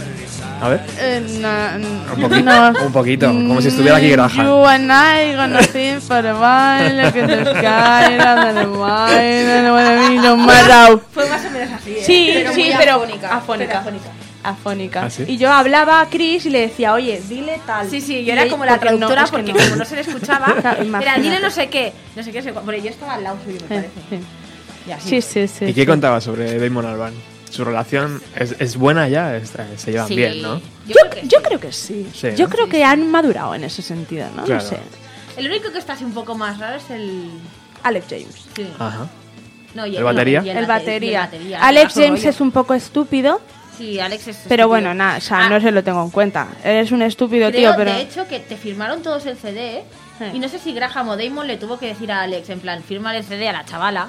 A ver. eh, no, Un poquito, no. un poquito, como si estuviera aquí Graham. You and I gonna think for a while, look at the sky, and the wine, and what I mean, no matter. Fue más o menos así. ¿eh? Sí, Pero sí, pero afónica. afónica. Afónica. afónica. ¿Ah, sí? Y yo hablaba a Chris y le decía, oye, dile tal. Sí, sí, yo era como la porque no, traductora porque no. como no se le escuchaba, era dile no sé qué, no sé qué, sé cuál. Pero yo estaba al lado suyo, me parece. sí. Sí, sí, sí. ¿Y qué contaba sobre Damon Albarn? Su relación es, es buena ya, Es- se llevan Sí. bien, ¿no? Yo Yo, creo que yo sí. creo que sí. Sí, yo ¿no? creo que han madurado en ese sentido, ¿no? Claro. No sé. El único que está así un poco más raro es el. Alex James. Sí. Ajá. No, y ¿El batería? y El, bate- y batería. batería, Alex James rollo. es un poco estúpido, Sí, Alex es. pero bueno, nada, o sea, Ah, no se lo tengo en cuenta. Eres un estúpido, Creo, tío, pero... de hecho, que te firmaron todos el CD. Sí. Y no sé si Graham o Damon le tuvo que decir a Alex, en plan, firma el CD a la chavala.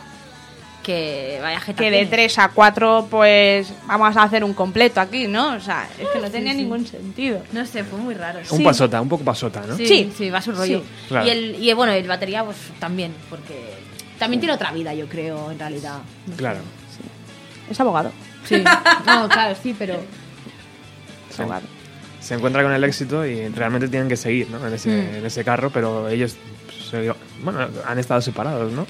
Que vaya jeta que de. 3 a 4, pues vamos a hacer un completo aquí, ¿no? O sea, es que no tenía ningún sentido. No sé, fue muy raro. Un Sí. pasota, un poco pasota, ¿no? Sí, Sí. sí, va a su rollo. Claro. Y, el, y bueno, el batería, pues también, porque también tiene otra vida, yo creo, en realidad. No. Claro. Es abogado. Sí. No, claro, sí, pero. Es abogado. Se encuentra con el éxito y realmente tienen que seguir, ¿no? En ese, Mm. en ese carro, pero ellos se- bueno, han estado separados, ¿no?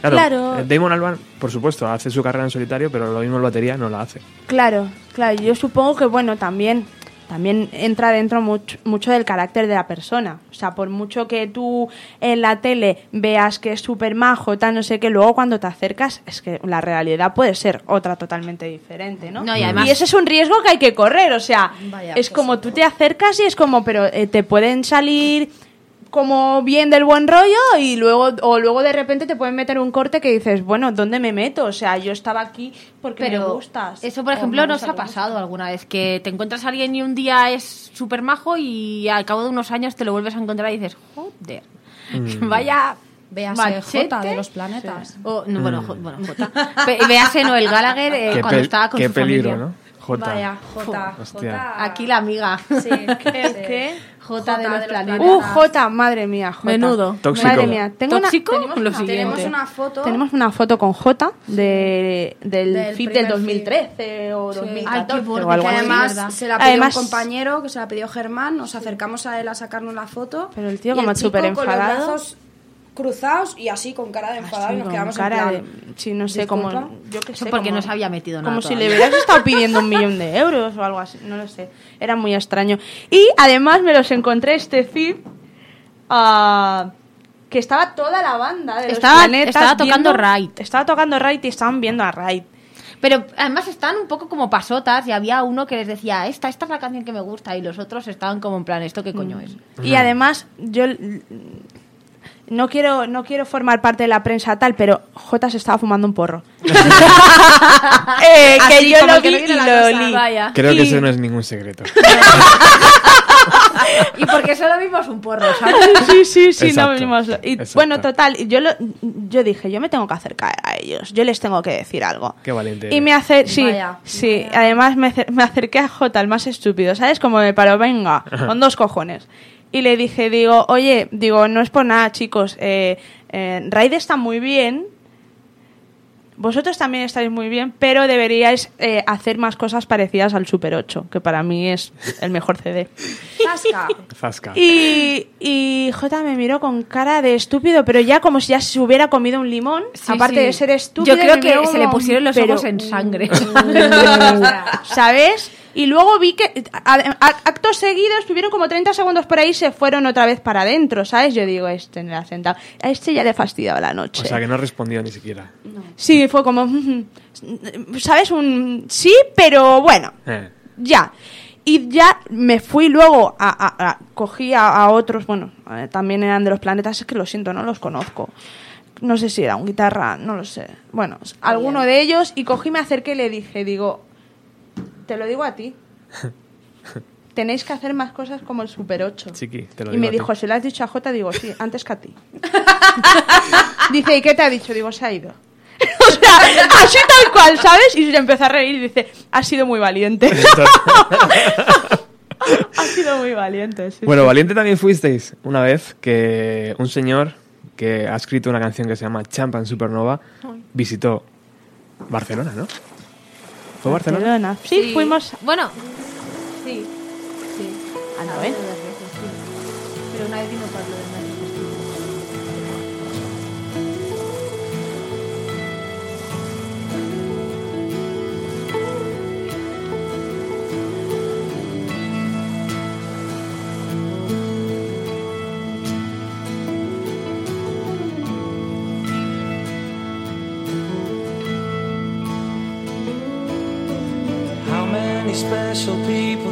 Claro, Claro. eh, Damon Albarn, por supuesto, hace su carrera en solitario, pero lo mismo el batería no la hace. Claro, claro. Yo supongo que, bueno, también, también entra dentro mucho, mucho del carácter de la persona. O sea, por mucho que tú en la tele veas que es súper majo, tal, no sé qué, luego cuando te acercas, es que la realidad puede ser otra totalmente diferente, ¿no? No, y además- ese es un riesgo que hay que correr. O sea, Vaya, es pues como sí. tú te acercas y es como, pero eh, te pueden salir como bien del buen rollo y luego o luego de repente te pueden meter un corte que dices, bueno, ¿dónde me meto? O sea, yo estaba aquí porque me gustas. eso, por ejemplo, nos ha pasado alguna vez, que te encuentras a alguien y un día es súper majo y al cabo de unos años te lo vuelves a encontrar y dices, joder, vaya... Véase machete". J de los planetas. O, no, bueno, jo- bueno, J. Véase Noel Gallagher eh, cuando estaba con qué su peligro, familia. ¿no? J. Vaya, J. Hostia. J. Aquí la amiga. Sí, ¿Qué? ¿Qué? J de los planetas. Uh, J, madre mía, J. Menudo. Tóxico. Madre mía, tengo ¿Tóxico? una, tenemos, Lo una, siguiente. Tenemos una foto. tenemos una foto con J de, del, Del FIP del 2013 o Sí. 2014 Ay, qué o borde, algo que Bueno, así. sí, además se la pidió Además- un compañero, que se la pidió Germán, nos acercamos a él a sacarnos la foto. Pero el tío como súper con los enfadado. brazos cruzados y así con cara de enfadado Así, y nos con quedamos cara en de, plan... sí, no sé, como yo qué Eso sé, porque como- no se había metido nada Como si le hubieras estado pidiendo un millón de euros o algo así, no lo sé. Era muy extraño. Y además me los encontré este FIP ah, que estaba toda la banda de los Estaba- planetas estaba tocando viendo- Raid. Estaba tocando Raid y estaban viendo a Raid. Pero además están un poco como pasotas y había uno que les decía, esta, esta es la canción que me gusta y los otros estaban como en plan, ¿esto qué coño es? Y además, yo no quiero, no quiero formar parte de la prensa tal, pero J se estaba fumando un porro. Eh, que Así yo lo que vi y lo olí. Creo que eso no es ningún secreto. Y porque solo vimos un porro, ¿sabes? Sí, sí, sí, Exacto, no vimos. Y exacto. bueno, total, y yo lo, yo dije, yo me tengo que acercar a ellos, yo les tengo que decir algo. Qué valiente Y me hace, sí, Vaya, sí, además me, acer- me acerqué a J, el más estúpido, ¿sabes? Como me paró, venga, con dos cojones. Y le dije, digo, oye, digo, no es por nada, chicos, eh, eh, Raid está muy bien, vosotros también estáis muy bien, pero deberíais eh, hacer más cosas parecidas al Super 8, que para mí es el mejor CD. Zasca. Zasca. Y, y J me miró con cara de estúpido, pero ya como si ya se hubiera comido un limón, Sí, aparte sí. de ser estúpido. Yo creo que se le pusieron los pero- ojos en sangre. ¿Sabes? Y luego vi que a- a- acto seguido estuvieron como 30 segundos por ahí y se fueron otra vez para adentro, ¿sabes? Yo digo, este la ha sentado. A este ya le he fastidiado la noche. O sea, que no respondió ni siquiera. Sí, fue como, ¿sabes? Un sí, pero bueno, Eh. ya. Y ya me fui luego a, a- a- cogí a, a otros, bueno, eh, también eran de los planetas, es que lo siento, no los conozco. No sé si era un guitarra, no lo sé. Bueno, alguno de ellos y cogí, me acerqué y le dije, digo, te lo digo a ti. Tenéis que hacer más cosas como el Super 8. Chiqui, te lo y digo me a ti. dijo, ¿se lo has dicho a Jota? Digo, sí, antes que a ti. dice, ¿y qué te ha dicho? Digo, se ha ido. o sea, así tal cual, ¿sabes? Y se empezó a reír y dice, has sido muy valiente. ha sido muy valiente, sí. Bueno, sí. valiente también fuisteis una vez que un señor que ha escrito una canción que se llama Champan Supernova visitó Barcelona, ¿no? ¿Fue Barcelona? Barcelona. Sí, fuimos Bueno, sí. Sí. a. Pero una vez vino Pablo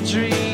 dream.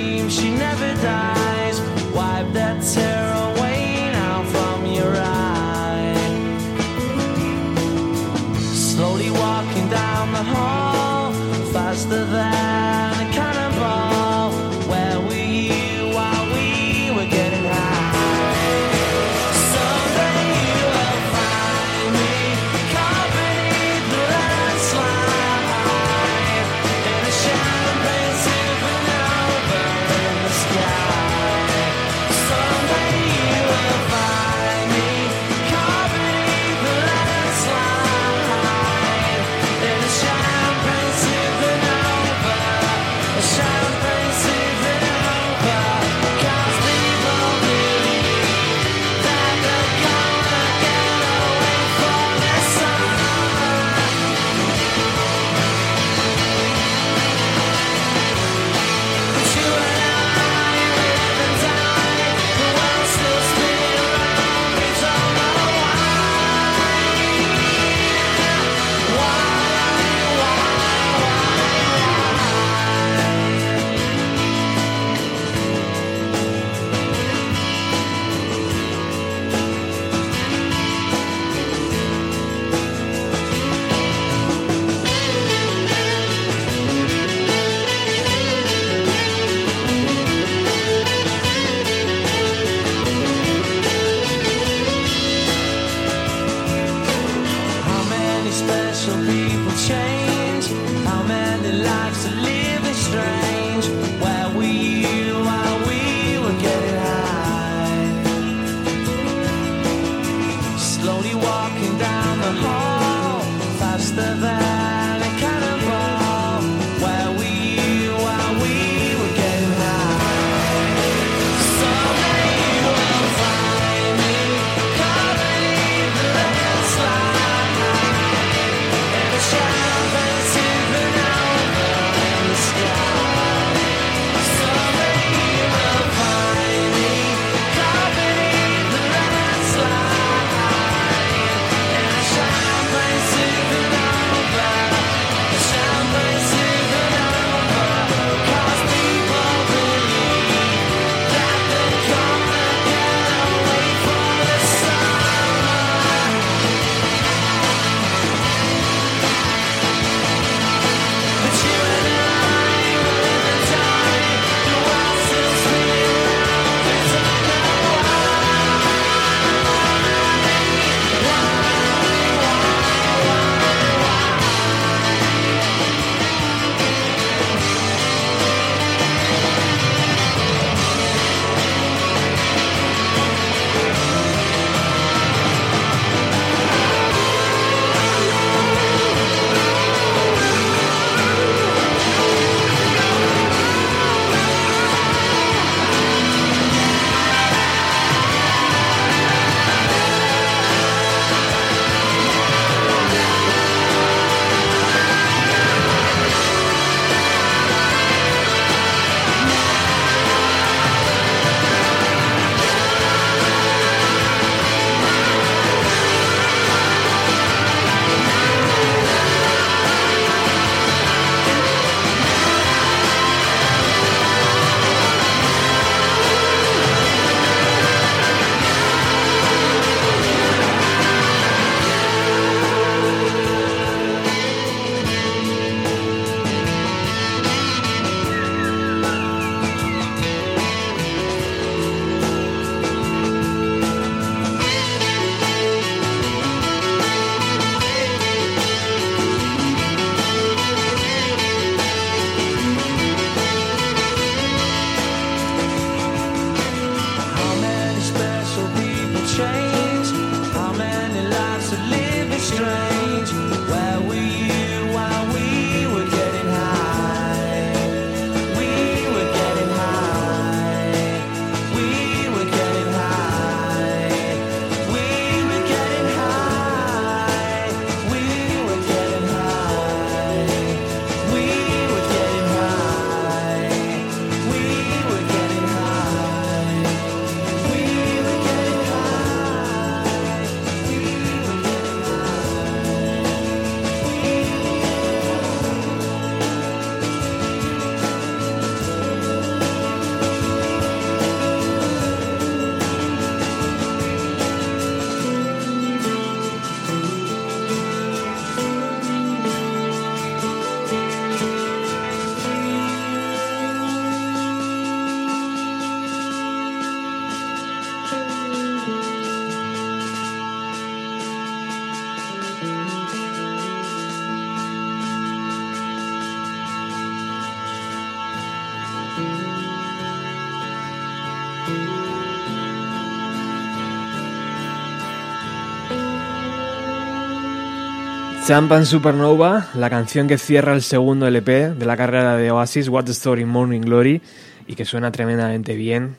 Champan Supernova, la canción que cierra el segundo LP de la carrera de Oasis, What's the Story Morning Glory, y que suena tremendamente bien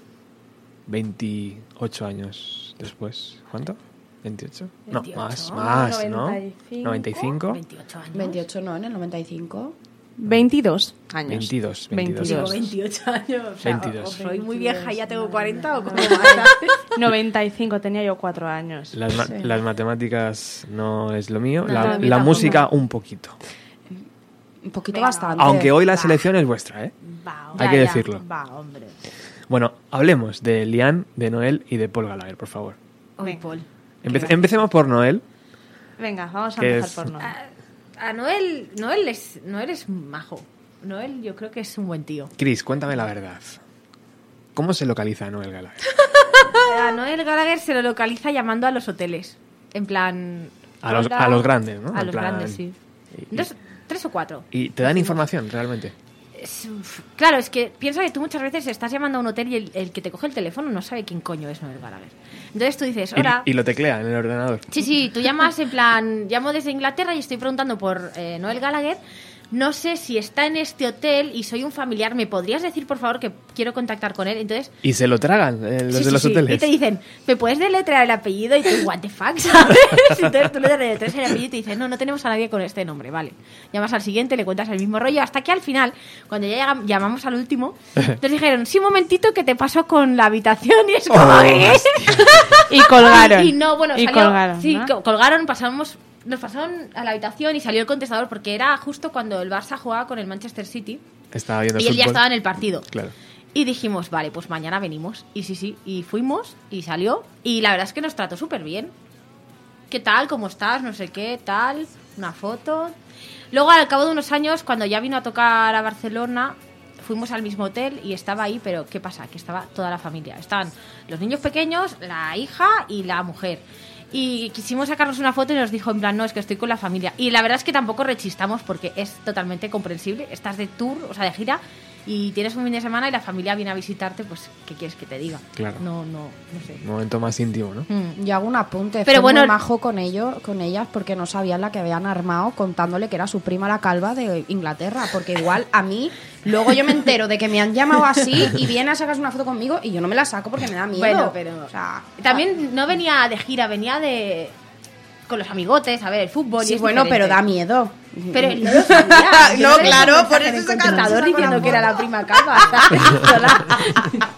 28 años después. ¿Cuánto? ¿28? No, 28, más, más, ¿no? 95. 95. 28 años. 28 no, en el 95. 22 años. 22, 22. 22. Digo, 28 años. O sea, 22. o soy muy vieja y ya tengo 40 o como 95, tenía yo 4 años. Las, ma- Sí. las matemáticas no es lo mío, No, la, la música un poquito. Un poquito Venga. bastante. Aunque hoy la va. selección es vuestra, ¿eh? Va, Hay ya, que decirlo. Va, hombre. Bueno, hablemos de Lian, de Noel y de Paul Gallagher, por favor. Hoy. Paul. Empe- empecemos por Noel. Venga, vamos a ¿Qué empezar es? por no. A, a Noel, Noel es, Noel es majo. Noel yo creo que es un buen tío. Chris, cuéntame la verdad. ¿Cómo se localiza a Noel Gallagher? A Noel Gallagher se lo localiza llamando a los hoteles. En plan... A los- a los grandes, ¿no? A En los plan- grandes, sí. y- Dos- tres o cuatro. ¿Y te dan información realmente? Claro, es que piensa que tú muchas veces estás llamando a un hotel y el, el que te coge el teléfono no sabe quién coño es Noel Gallagher. Entonces tú dices, Y, hola. y lo teclea en el ordenador. Sí, sí, tú llamas en plan, llamo desde Inglaterra y estoy preguntando por eh, Noel Gallagher. No sé si está en este hotel y soy un familiar. ¿Me podrías decir, por favor, que quiero contactar con él? Entonces, Y se lo tragan eh, los sí, de los sí. hoteles. Y te dicen, ¿me puedes deletrear el apellido? Y tú, what the fuck, ¿sabes? Entonces tú le deletreas el apellido y te dicen, no, no tenemos a nadie con este nombre, vale. Llamas al siguiente, le cuentas el mismo rollo, hasta que al final, cuando ya llamamos al último, te dijeron, sí, un momentito que te paso con la habitación y es como, Oh, ¿qué? Y colgaron. Y no, bueno, Y salió, colgaron, colgaron, pasamos, nos pasaron a la habitación y salió el contestador porque era justo cuando el Barça jugaba con el Manchester City Estaba viendo y él ya estaba en el partido. Claro. Y dijimos, vale, pues mañana venimos. Y sí, sí, y fuimos y salió. Y la verdad es que nos trató súper bien. ¿Qué tal? ¿Cómo estás? No sé qué, tal. Una foto. Luego, al cabo de unos años, cuando ya vino a tocar a Barcelona, fuimos al mismo hotel y estaba ahí, pero ¿qué pasa? Que estaba toda la familia. Estaban los niños pequeños, la hija y la mujer. Y quisimos sacarnos una foto y nos dijo, en plan, no, es que estoy con la familia. Y la verdad es que tampoco rechistamos porque es totalmente comprensible. Estás de tour, o sea, de gira, y tienes un fin de semana y la familia viene a visitarte, pues, ¿qué quieres que te diga? Claro. No, no, no sé. Momento más íntimo, ¿no? Mm. Yo hago un apunte. Pero Fue bueno- muy majo con ellos, con ellas porque no sabían la que habían armado contándole que era su prima la calva de Inglaterra. Porque igual a mí, luego yo me entero de que me han llamado así y viene a sacarse una foto conmigo y yo no me la saco porque me da miedo. Bueno, pero- O sea, También no venía de gira, venía de... con los amigotes, a ver, el fútbol. y es bueno, diferente. pero da miedo. Pero no lo sabía. Yo No, le di claro, por eso contestador sacaron diciendo que era la prima. Hola.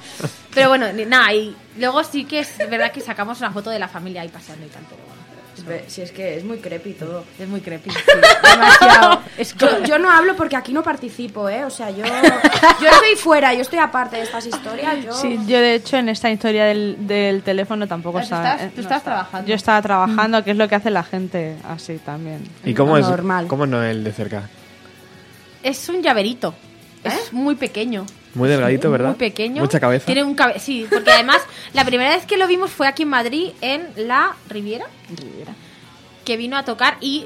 pero bueno, nada, y luego sí que es verdad que sacamos una foto de la familia ahí paseando y tal, pero bueno. Si es que es muy creepy todo. Es muy creepy. sí, demasiado. Es Yo, no hablo porque aquí no participo, ¿eh? O sea, yo, yo estoy fuera, yo estoy aparte de estas historias. Yo... Sí, yo de hecho en esta historia del, del teléfono tampoco Ah, tú estaba. estás- eh, tú estás trabajando. Yo estaba trabajando, que es lo que hace la gente así también. ¿Y cómo es, Normal. cómo es Noel de cerca? Es un llaverito. Es muy pequeño. Muy delgadito, ¿verdad? Muy pequeño. Mucha cabeza. Tiene un cabe sí, porque además la primera vez que lo vimos fue aquí en Madrid, en la Riviera. Riviera. Que vino a tocar y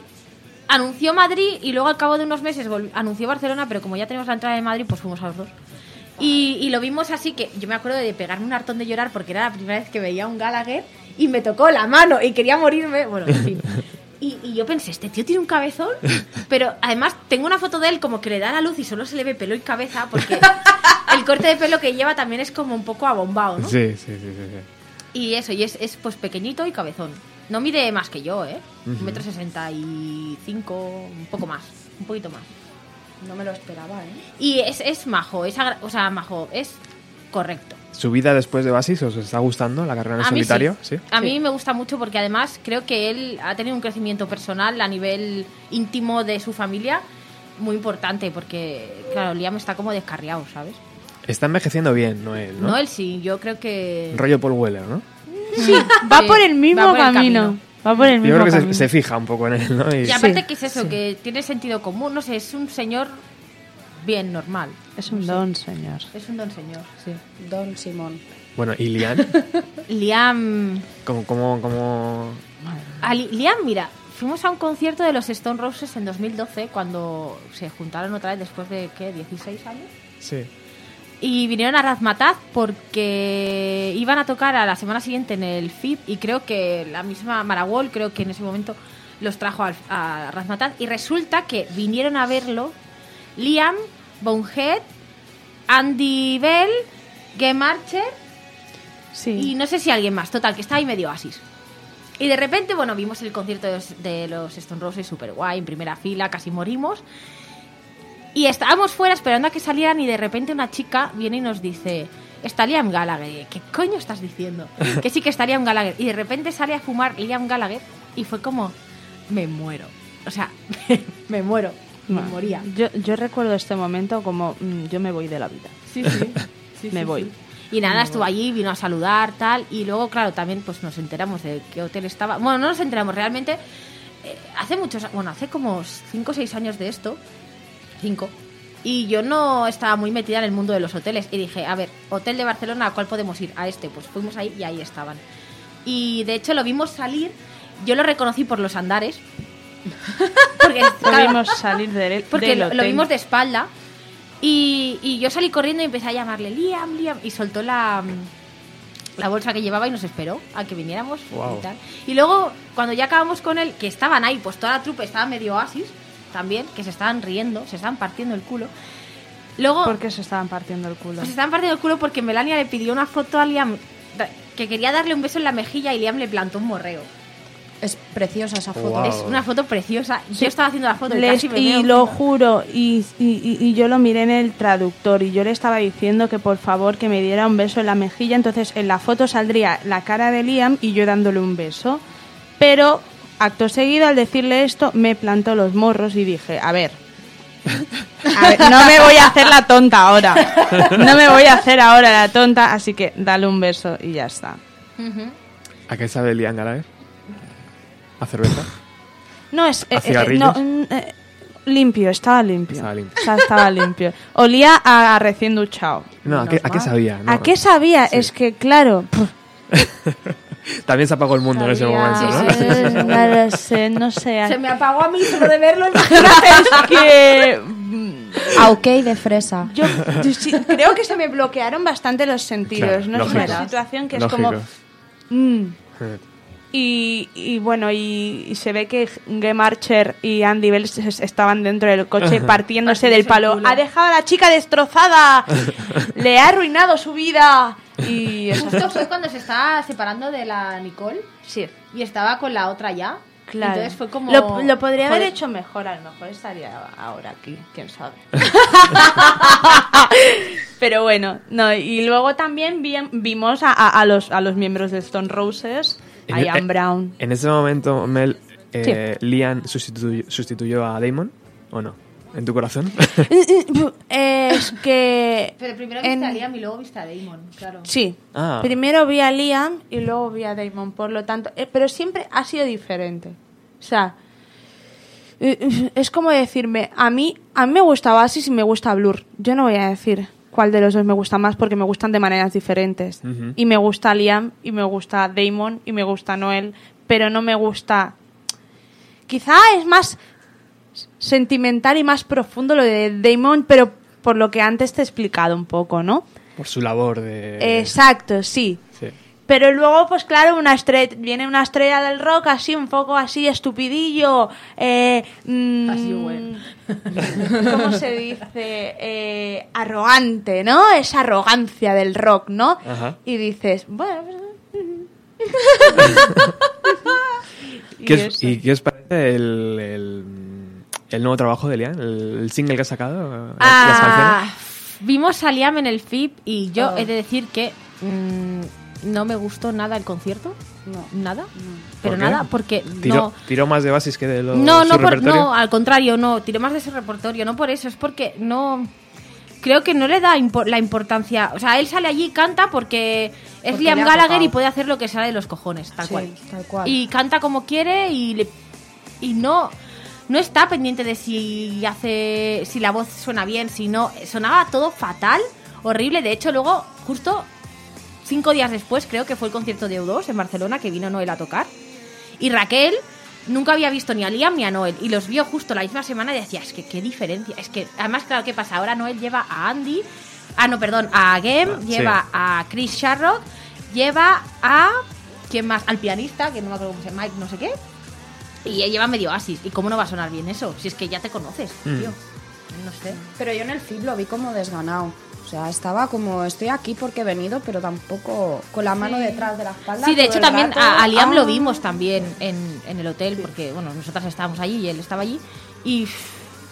anunció Madrid y luego al cabo de unos meses anunció Barcelona, pero como ya tenemos la entrada de Madrid, pues fuimos a los dos. Y, y lo vimos así que yo me acuerdo de pegarme un hartón de llorar porque era la primera vez que veía a un Gallagher y me tocó la mano y quería morirme. Bueno, en fin. Y, y yo pensé, este tío tiene un cabezón, pero además tengo una foto de él como que le da la luz y solo se le ve pelo y cabeza porque el corte de pelo que lleva también es como un poco abombado, ¿no? Sí, sí, sí, sí, sí. Y eso, y es, es pues pequeñito y cabezón. No mide más que yo, ¿eh? Un metro sesenta y cinco, un poco más, un poquito más. No me lo esperaba, ¿eh? Y es, es majo, es agra- o sea, majo, es correcto. ¿Su vida después de Oasis os está gustando? ¿La carrera en A mí solitario? sí. A mí me gusta mucho porque además creo que él ha tenido un crecimiento personal a nivel íntimo de su familia muy importante porque, claro, Liam está como descarriado, ¿sabes? Está envejeciendo bien, Noel, ¿no? No, él sí, yo creo que... Rollo Paul Weller, ¿no? Va Sí, por el mismo va por el camino. camino. Va por el Yo mismo creo que se, fija un poco en él, ¿no? Y- Y aparte Sí, que es eso, que tiene sentido común, no sé, es un señor bien normal. Es un don, señor. Es un don señor, sí. Don Simón. Bueno, ¿y Lian? Liam... ¿Cómo, cómo, cómo... a Li- Liam, mira, fuimos a un concierto de los Stone Roses en 2012 cuando se juntaron otra vez después de, ¿qué? 16 años. Sí. Y vinieron a Razmataz porque iban a tocar a la semana siguiente en el FIP y creo que la misma Maragol, creo que en ese momento los trajo a Razmataz y resulta que vinieron a verlo Liam, Bonehead, Andy Bell, Game Archer Sí. y no sé si alguien más, total, que estaba ahí medio oasis. Y de repente, bueno, vimos el concierto de los, de los Stone Roses super guay, en primera fila, casi morimos. Y estábamos fuera esperando a que salieran y de repente una chica viene y nos dice, está Liam Gallagher. Y, ¿Qué coño estás diciendo? que sí que está Liam Gallagher. Y de repente sale a fumar Liam Gallagher y fue como, me muero. O sea, me muero, me moría. Yo, yo recuerdo este momento como mm, yo me voy de la vida. Sí, sí. Sí, Me sí, voy. sí. Y nada, estuvo allí, vino a saludar, tal. Y luego, claro, también pues nos enteramos de qué hotel estaba. Bueno, no nos enteramos realmente. eh, hace muchos, bueno, hace como 5 o 6 años de esto. 5. Y yo no estaba muy metida en el mundo de los hoteles. Y dije, a ver, hotel de Barcelona, ¿a cuál podemos ir? A este. Pues fuimos ahí y ahí estaban. Y de hecho lo vimos salir. Yo lo reconocí por los andares. Porque Lo claro, vimos salir del, porque lo, vimos de espalda. Y, y yo salí corriendo y empecé a llamarle Liam, Liam. Y soltó la, la bolsa que llevaba y nos esperó a que viniéramos. Y, tal. y luego, cuando ya acabamos con él, que estaban ahí, pues toda la trupe estaba medio oasis también, que se estaban riendo, se estaban partiendo el culo. Luego, ¿Por qué se estaban partiendo el culo? pues se estaban partiendo el culo porque Melania le pidió una foto a Liam que quería darle un beso en la mejilla y Liam le plantó un morreo. Es preciosa esa foto. Wow. Es una foto preciosa. Yo estaba haciendo la foto y Les- casi me y veo lo juro, y, y- yo lo miré en el traductor y yo le estaba diciendo que por favor que me diera un beso en la mejilla, entonces en la foto saldría la cara de Liam y yo dándole un beso. Pero acto seguido al decirle esto me plantó los morros y dije, a ver, a ver, no me voy a hacer la tonta ahora, no me voy a hacer ahora la tonta, así que dale un beso y ya está. ¿A qué sabe Liam Gallagher? ¿A cerveza? No, es. ¿A eh, eh, cigarrillos? no, mm, eh, limpio, estaba limpio. Estaba limpio. O sea, estaba limpio. Olía a, a recién duchado. No, ¿a qué, a sabía? No, ¿A qué sabía? Sí. Es que, claro. También se apagó el mundo en ese momento, ¿no? Sí, sí, sí. eh, No lo sé, no sé. Se me apagó a mí solo de verlo. Es que. mm, Ok de fresa. Yo, yo sí, creo que se me bloquearon bastante los sentidos. Claro, no es una situación que es como. mm, Eh, Y, y bueno, y, y se ve que Game Archer y Andy Bell estaban dentro del coche partiéndose del palo. Ha dejado a la chica destrozada, le ha arruinado su vida. Y eso Justo fue cuando se estaba separando de la Nicole sí, y estaba con la otra ya. claro. Entonces fue como. Lo, lo podría haber hecho mejor, a lo mejor estaría ahora aquí, quién sabe. Pero bueno, no, y luego también vi- vimos a, a- a los, a los miembros de Stone Roses, en- Ian eh, Brown. En ese momento, Mel, eh, Liam sustituyó, sustituyó a Damon, ¿o no? ¿En tu corazón? Es que. Pero primero viste en- a Liam y luego viste a Damon, claro. Sí. Ah. Primero vi a Liam y luego vi a Damon, por lo tanto. eh, pero siempre ha sido diferente. O sea. eh, eh, Es como decirme, a mí, a mí me gusta Oasis y me gusta Blur. Yo no voy a decir cuál de los dos me gusta más porque me gustan de maneras diferentes. Y me gusta Liam y me gusta Damon y me gusta Noel, pero no me gusta. Quizá es más sentimental y más profundo lo de Damon, pero por lo que antes te he explicado un poco, ¿no? Por su labor de... Exacto, sí. Pero luego, pues claro, una estrella, viene una estrella del rock así, un poco así, estupidillo. Eh, mm, Así, bueno. ¿Cómo se dice? Eh, arrogante, ¿no? Esa arrogancia del rock, ¿no? Ajá. Y dices, bueno. y ¿Qué, es-. ¿Y qué os parece el, el, el nuevo trabajo de Liam? ¿El, el single que ha sacado? ¿Las Ah, canciones? vimos a Liam en el FIP y yo Oh. he de decir que mm, no me gustó nada el concierto. No. Nada. Pero nada, porque Tiró, no. tiró más de bases que de lo, No, su no, por- no, al contrario, no, tiré más de su repertorio, no por eso, es porque no... Creo que no le da impo- la importancia... O sea, él sale allí y canta porque es Porque Liam Gallagher y puede hacer lo que sale de los cojones, tal Sí, cual. tal cual. Y canta como quiere y, le- y no... No está pendiente de si hace si la voz suena bien, si no. Sonaba todo fatal, horrible. De hecho, luego, justo cinco días después, creo que fue el concierto de U2 en Barcelona, que vino Noel a tocar. Y Raquel nunca había visto ni a Liam ni a Noel. Y los vio justo la misma semana y decía, es que qué diferencia. Es que, además, claro, ¿qué pasa? Ahora Noel lleva a Andy, ah, no, perdón, a Gem, Ah, sí. lleva a Chris Sharrock, lleva a, ¿quién más? Al pianista, que no me acuerdo cómo se llama, Mike no sé qué. Y lleva medio Oasis. ¿Y cómo no va a sonar bien eso? Si es que ya te conoces, Mm. tío. No sé. Pero yo en el FIP lo vi como desganado. O sea, estaba como, estoy aquí porque he venido, pero tampoco con la mano detrás de la espalda. Sí, de hecho también rato. a, a Liam Ah. lo vimos también en, en el hotel, porque bueno, nosotras estábamos allí y él estaba allí. Y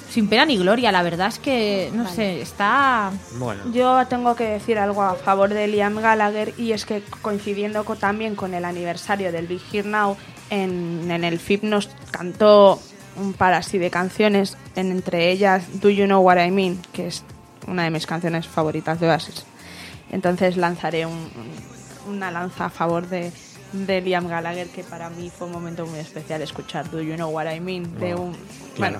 sin pena ni gloria, la verdad es que, no sé, está... Bueno. Yo tengo que decir algo a favor de Liam Gallagher y es que coincidiendo co- también con el aniversario del Big Here Now, en, en el FIP nos cantó un par así de canciones, en- entre ellas Do You Know What I Mean, que es una de mis canciones favoritas de Oasis. Entonces lanzaré un- un- una lanza a favor de, de Liam Gallagher, que para mí fue un momento muy especial escuchar Do You Know What I Mean, de un... claro. Bueno,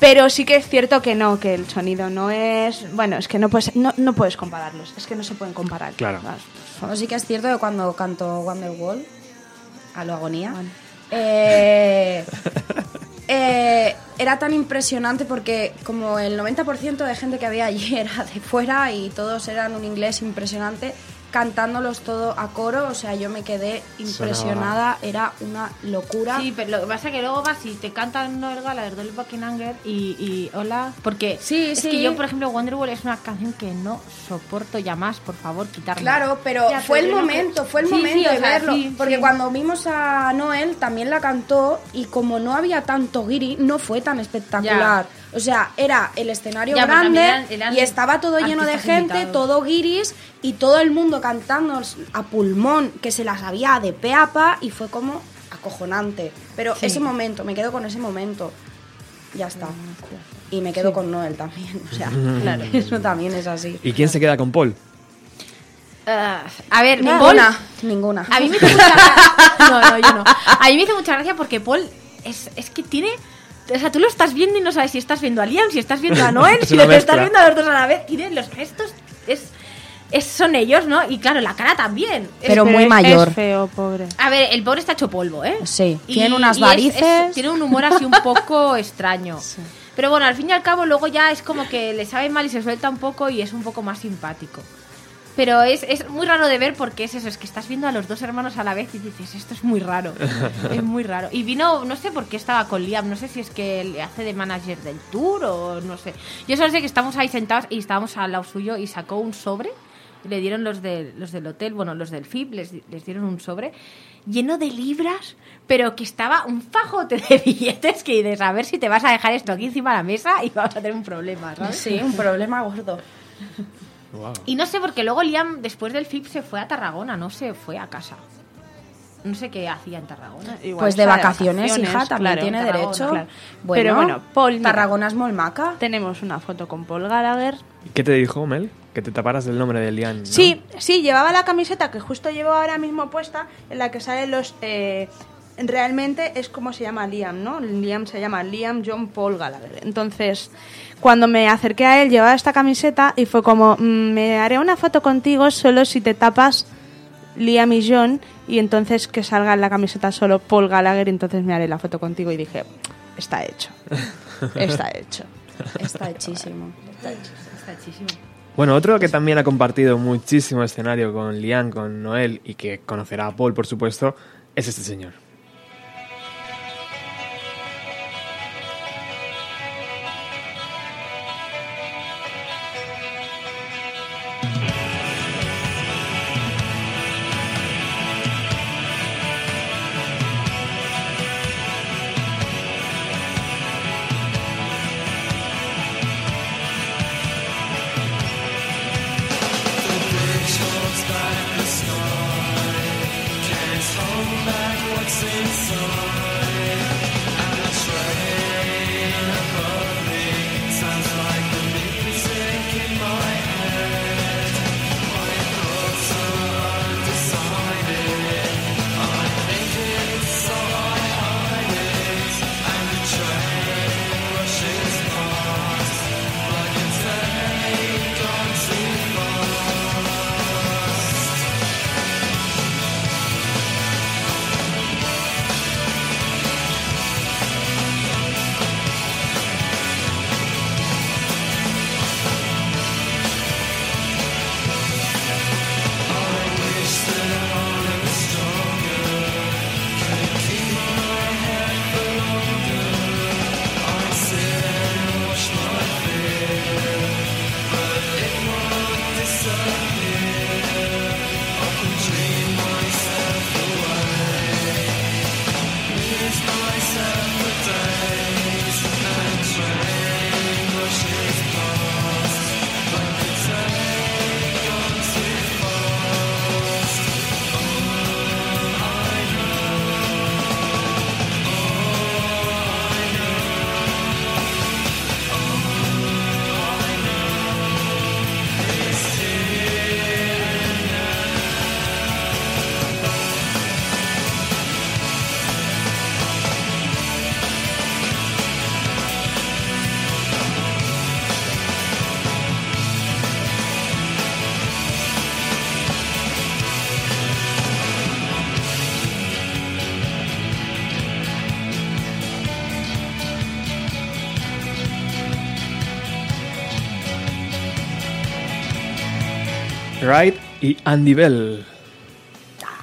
pero sí que es cierto que no, que el sonido no es... Bueno, es que no puedes, no, no puedes compararlos, es que no se pueden comparar. Claro. Bueno, sí que es cierto que cuando cantó Wonderwall, a lo agonía, eh, eh, era tan impresionante porque como el 90% de gente que había allí era de fuera y todos eran un inglés impresionante, cantándolos todo a coro, o sea, yo me quedé impresionada, era una locura. Sí, pero lo que pasa es que luego vas y te cantan Noel Gallagher, Dolly Buckingham y, y hola, porque Sí, es sí. que yo, por ejemplo, Wonderwall es una canción que no soporto ya más, por favor, quitarla. Claro, pero Ya, fue el momento, que- fue el Sí, momento de sea, verlo. sí, porque sí. cuando vimos a Noel también la cantó y como no había tanto guiri, no fue tan espectacular. O sea, era el escenario Ya, grande también eran- eran y estaba todo lleno de gente, invitados. todo guiris y todo el mundo cantando a pulmón, que se la sabía de pe a pa y fue como acojonante. Pero Sí. ese momento, me quedo con ese momento. Ya está. Y me quedo con Noel también. O sea, claro, eso también es así. ¿Y quién se queda con Paul? Ah, a ver, Paul- Ninguna, ninguna. A mí me hizo mucha gracia. No, no, yo no. A mí me hizo mucha gracia porque Paul es, es que tiene. O sea, tú lo estás viendo y no sabes si estás viendo a Liam, si estás viendo a Noel, Es si los estás viendo a los dos a la vez. Tiene los gestos. Es, es, son ellos, ¿no? Y claro, la cara también. Es- Pero muy es- mayor. Es feo, pobre. a ver, el pobre está hecho polvo, ¿eh? Sí, Y- tiene unas y es- es- varices. tiene un humor así un poco extraño. Pero bueno, al fin y al cabo luego ya es como que le sabe mal y se suelta un poco y es un poco más simpático. Pero es, es muy raro de ver porque es eso, es que estás viendo a los dos hermanos a la vez y dices, esto es muy raro, es muy raro. Y vino, no sé por qué estaba con Liam, no sé si es que le hace de manager del tour o no sé. Yo solo sé que estamos ahí sentados y estábamos al lado suyo y sacó un sobre, y le dieron los, de, los del hotel, bueno, los del FIP, les, les dieron un sobre lleno de libras, pero que estaba un fajote de billetes que dices, a ver si te vas a dejar esto aquí encima de la mesa y vamos a tener un problema, ¿sabes? Sí, un problema gordo. Y no sé, porque luego Liam, después del FIP, se fue a Tarragona, no se fue a casa. No sé qué hacía en Tarragona. Igual Pues de vacaciones, hija, también claro, tiene derecho. claro. Bueno, Pero bueno, Paul, Tarragona es molmaca. tenemos una foto con Paul Gallagher. ¿Y ¿Qué te dijo, Mel? Que te taparas del nombre de Lian. ¿no? Sí, sí, llevaba la camiseta que justo llevo ahora mismo puesta, en la que salen los... eh, realmente es como se llama Liam, ¿no? Liam se llama Liam John Paul Gallagher. Entonces, cuando me acerqué a él, llevaba esta camiseta y fue como, "Mm, me haré una foto contigo solo si te tapas Liam y John y entonces que salga en la camiseta solo Paul Gallagher y entonces me haré la foto contigo y dije, está hecho, está hecho. Está hechísimo. Está hechísimo. Bueno, otro que también ha compartido muchísimo escenario con Lian, con Noel y que conocerá a Paul, por supuesto, es este señor. Right y Andy Bell.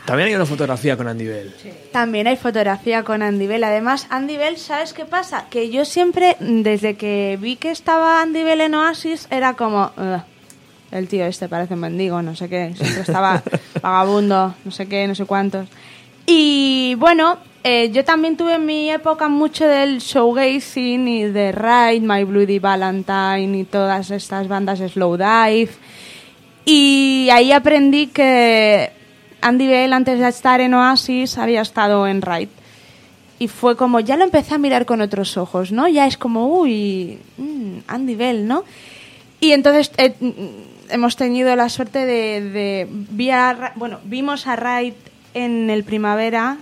También hay una fotografía con Andy Bell. También hay fotografía con Andy Bell. Además, Andy Bell, ¿sabes qué pasa? Que yo siempre, desde que vi que estaba Andy Bell en Oasis, era como... "Ugh, el tío este parece un mendigo, no sé qué. Siempre estaba vagabundo, no sé qué, no sé cuántos. Y bueno, eh, yo también tuve en mi época mucho del showgazing y de Ride, My Bloody Valentine y todas estas bandas Slow Dive. Y ahí aprendí que Andy Bell, antes de estar en Oasis, había estado en Ride. Y fue como, ya lo empecé a mirar con otros ojos, ¿no? Ya es como, uy, mm, Andy Bell, ¿no? Y entonces eh, mm, hemos tenido la suerte de, de vi a bueno, vimos a Ride en el Primavera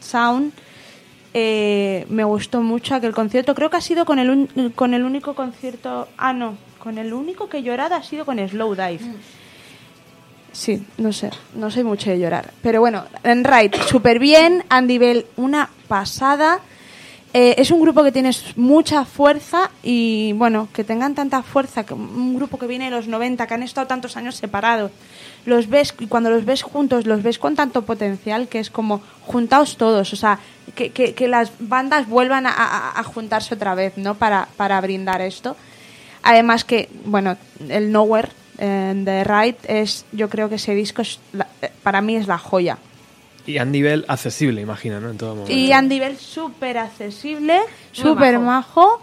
Sound. Eh, me gustó mucho aquel concierto. Creo que ha sido con el, un- con el único concierto. Ah, no. Con el único que he llorado ha sido con Slow Dive. Sí, no sé. No soy mucho de llorar. Pero bueno, en Ride, súper bien. Andy Bell, una pasada. Eh, es un grupo que tiene mucha fuerza y bueno, que tengan tanta fuerza, un grupo que viene de los 90, que han estado tantos años separados, los ves y cuando los ves juntos, los ves con tanto potencial que es como juntaos todos, o sea, que, que- las bandas vuelvan a, juntarse otra vez, ¿no? Para, para brindar esto. Además que, bueno, el Nowhere eh, de Ride es, yo creo que ese disco es la- eh, para mí es la joya. Y Andy Bell accesible, imagino, ¿no? En todo momento. Y Andy Bell súper accesible, súper majo.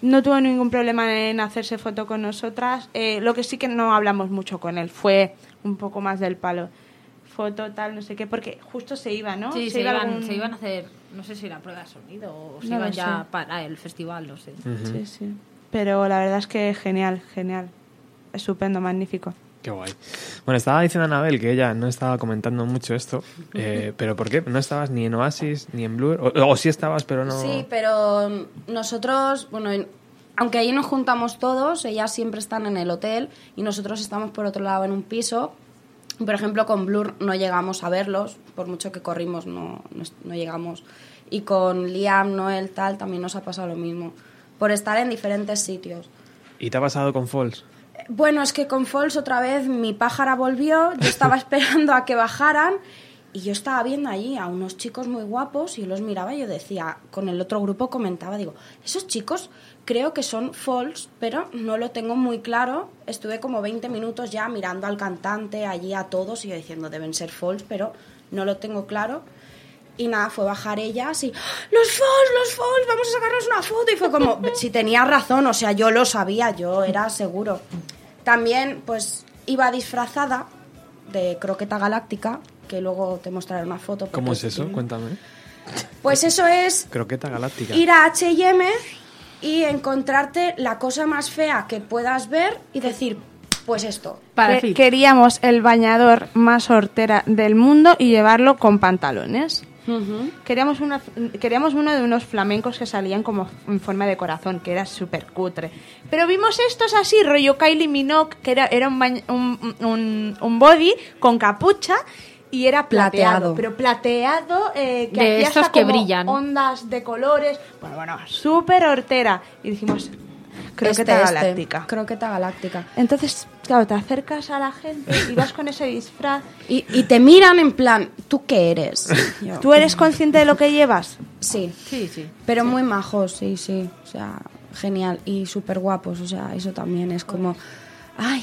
No tuvo ningún problema en hacerse foto con nosotras. Eh, lo que sí que no hablamos mucho con él fue un poco más del palo. Foto, tal, no sé qué, porque justo se iba, ¿no? Sí, se, iba iban, algún- se iban a hacer, no sé si la prueba de sonido o se No iban ya sé. para el festival, no sé. Sí, sí. Pero la verdad es que genial, genial. Estupendo, magnífico. Qué guay. Bueno, estaba diciendo Anabel que ella no estaba comentando mucho esto, eh, pero ¿por qué? ¿No estabas ni en Oasis ni en Blur? O, o sí estabas, pero no... Sí, pero nosotros, bueno, en- aunque ahí nos juntamos todos, ellas siempre están en el hotel y nosotros estamos por otro lado en un piso. Por ejemplo, con Blur no llegamos a verlos, por mucho que corrimos no, no, no llegamos. Y con Liam, Noel, tal, también nos ha pasado lo mismo, por estar en diferentes sitios. ¿Y te ha pasado con Falls? Bueno, es que con Falls otra vez mi pájara volvió, yo estaba esperando a que bajaran y yo estaba viendo allí a unos chicos muy guapos y yo los miraba y yo decía, con el otro grupo comentaba, digo, esos chicos creo que son Falls, pero no lo tengo muy claro. Estuve como 20 minutos ya mirando al cantante, allí a todos y yo diciendo, deben ser Falls, pero no lo tengo claro. Y nada, fue bajar ellas y los Falls, los Falls, vamos a sacarnos una foto. Y fue como, si tenía razón, o sea, yo lo sabía, yo era seguro. También, pues, iba disfrazada de croqueta galáctica, que luego te mostraré una foto. ¿Cómo es eso? Cuéntame. Pues eso es Croqueta galáctica. ir a H&M y encontrarte la cosa más fea que puedas ver y decir, pues esto. Para queríamos el bañador más hortera del mundo y llevarlo con pantalones. Queríamos, una, queríamos uno de unos flamencos que salían como en forma de corazón, que era súper cutre. Pero vimos estos así, rollo Kylie Minogue, que era, era un, bañ- un, un- un body con capucha y era plateado. Plateado. Pero plateado eh, que De hacía estos hasta que como brillan. ondas de colores. Bueno, bueno, súper hortera. Y dijimos, croqueta Este, este, galáctica. croqueta galáctica. Entonces, claro, te acercas a la gente y vas con ese disfraz. Y, y te miran en plan, ¿tú qué eres? Yo, ¿Tú eres consciente de lo que llevas? Sí, Sí, sí. pero muy majos, sí, sí. O sea, genial. Y súper guapos, o sea, eso también es como, ay,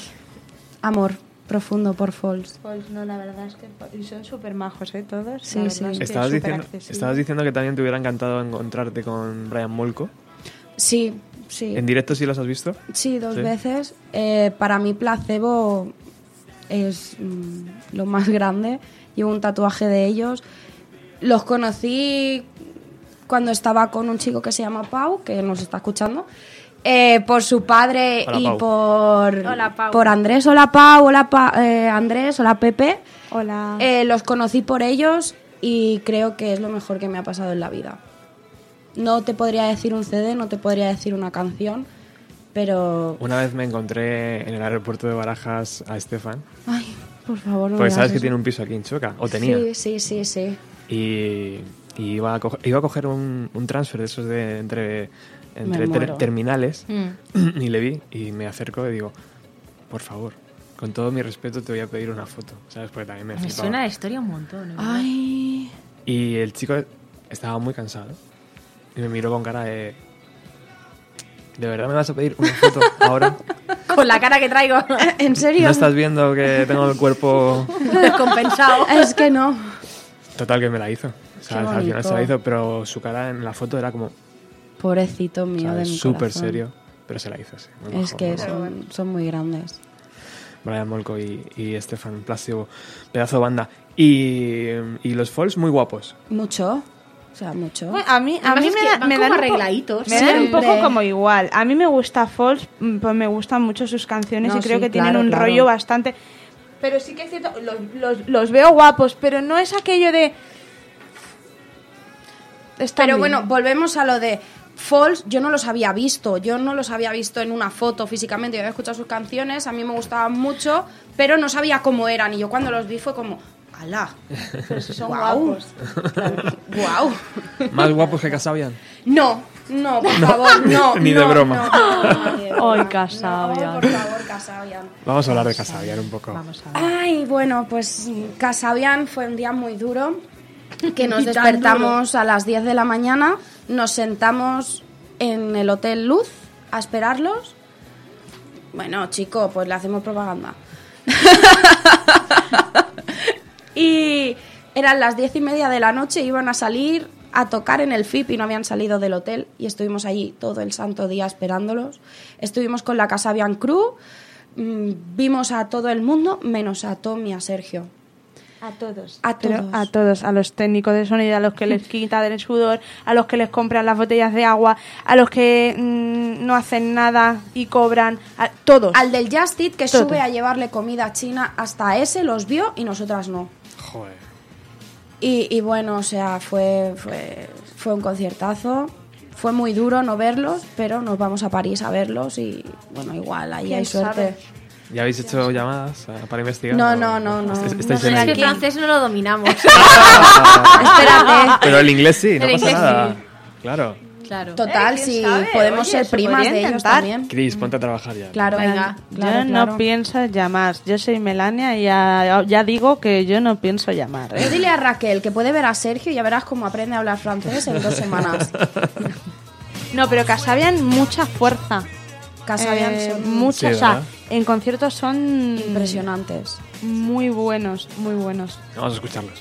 amor profundo por Falls. Pues no, la verdad es que y son súper majos, ¿eh? Todos. Sí, sí. es que Estabas diciendo, estabas diciendo que también te hubiera encantado encontrarte con Brian Molko. Sí, sí. ¿En directo sí los has visto? Sí, dos Sí. veces. Eh, para mí placebo es mm, lo más grande. Llevo un tatuaje de ellos. Los conocí cuando estaba con un chico que se llama Pau, que nos está escuchando. eh, por su padre Hola, y Pau. por, Hola, Pau. por Andrés. Hola Pau, hola Pa- eh, Andrés, hola Pepe. Hola. Eh, los conocí por ellos y creo que es lo mejor que me ha pasado en la vida. No te podría decir un CD, no te podría decir una canción, pero... Una vez me encontré en el aeropuerto de Barajas a Estefan, Ay, por favor, no porque me sabes que tiene un piso aquí en Chueca, o tenía. Sí, sí, sí, sí. Y, y iba, a coger, iba a coger un, un transfer de esos de entre, entre ter- terminales Mm. y le vi y me acerco y digo, por favor, con todo mi respeto, te voy a pedir una foto, ¿sabes? Porque también me, Me flipaba. suena la historia un montón. ¿eh? Ay. Y el chico estaba muy cansado y me miró con cara de... ¿De verdad me vas a pedir una foto ahora? Con la cara que traigo ¿En serio? ¿No estás viendo que tengo el cuerpo...? descompensado. Es que no. Total, que me la hizo. O sea, Qué al final se la hizo, pero su cara en la foto era como... Pobrecito mío de ¿sabes? mi Súper serio, pero se la hizo, sí. Muy Es que son, son muy grandes. Brian Molko y, y Estefan Plástico, pedazo de banda. Y, y los Falls muy guapos. Mucho. O sea, mucho. Bueno, a mí, a mí me, da- me dan arregladitos. Me dan un poco como igual. A mí me gusta Falls, mm, pues me gustan mucho sus canciones No, y creo sí, que tienen un claro. rollo bastante... Pero sí que es cierto, los, los- los veo guapos, pero no es aquello de... Están Pero bien. bueno, volvemos a lo de Falls. Yo no los había visto. Yo no los había visto en una foto físicamente. Yo había escuchado sus canciones. A mí me gustaban mucho. Pero no sabía cómo eran. Y yo cuando los vi fue como. ¡Hala! Pero si son Guau. guapos. ¡Guau! Más guapos que Casabian. No, no, por favor, no. Ni de no, broma. no, no, no, ni de broma. Ay, Casabian. No, por favor, Casabian. Vamos a hablar de Casabian un poco. Vamos a ver. Ay, bueno, pues Casabian fue un día muy duro, que nos despertamos a las 10 de la mañana, nos sentamos en el Hotel Luz a esperarlos. Bueno, chico, pues le hacemos propaganda. y eran las diez y media de la noche, iban a salir a tocar en el FIP y no habían salido del hotel y estuvimos allí todo el santo día esperándolos. Estuvimos con la Casabian Crew, mm, vimos a todo el mundo menos a Tom y a Sergio. A todos. A Pero todos. a todos, a los técnicos de sonido, a los que les quita del sudor, a los que les compran las botellas de agua, a los que mm, no hacen nada y cobran, a todos. Al del Just Eat que sube a llevarle comida china, hasta ese los vio y nosotras no. Joder. Y, y bueno, o sea, fue, fue, fue un conciertazo. Fue muy duro no verlos, pero nos vamos a París a verlos y bueno, igual, ahí ¿Quién hay suerte. sabe? ¿Ya habéis hecho llamadas eh, para investigar? No, ¿O- no, no, no. Est- No Estáis sé en Es que el francés no lo dominamos. Espérate. Pero el inglés sí, no El pasa nada. sí. Claro. Claro. Total, Eh, ¿quién si sabe? podemos Oye, ser se primas podría de ellos intentar. también. Cris, ponte a trabajar ya. Claro, Venga. claro, yo claro. no pienso llamar. Yo soy Melania y ya, ya digo que yo no pienso llamar. ¿eh? Tú dile a Raquel que puede ver a Sergio y ya verás cómo aprende a hablar francés en dos semanas. No, pero Casabian mucha fuerza. Casabian Eh, son mucha, Sí, o sea, ¿verdad? en conciertos son impresionantes. muy buenos, muy buenos. Vamos a escucharlos.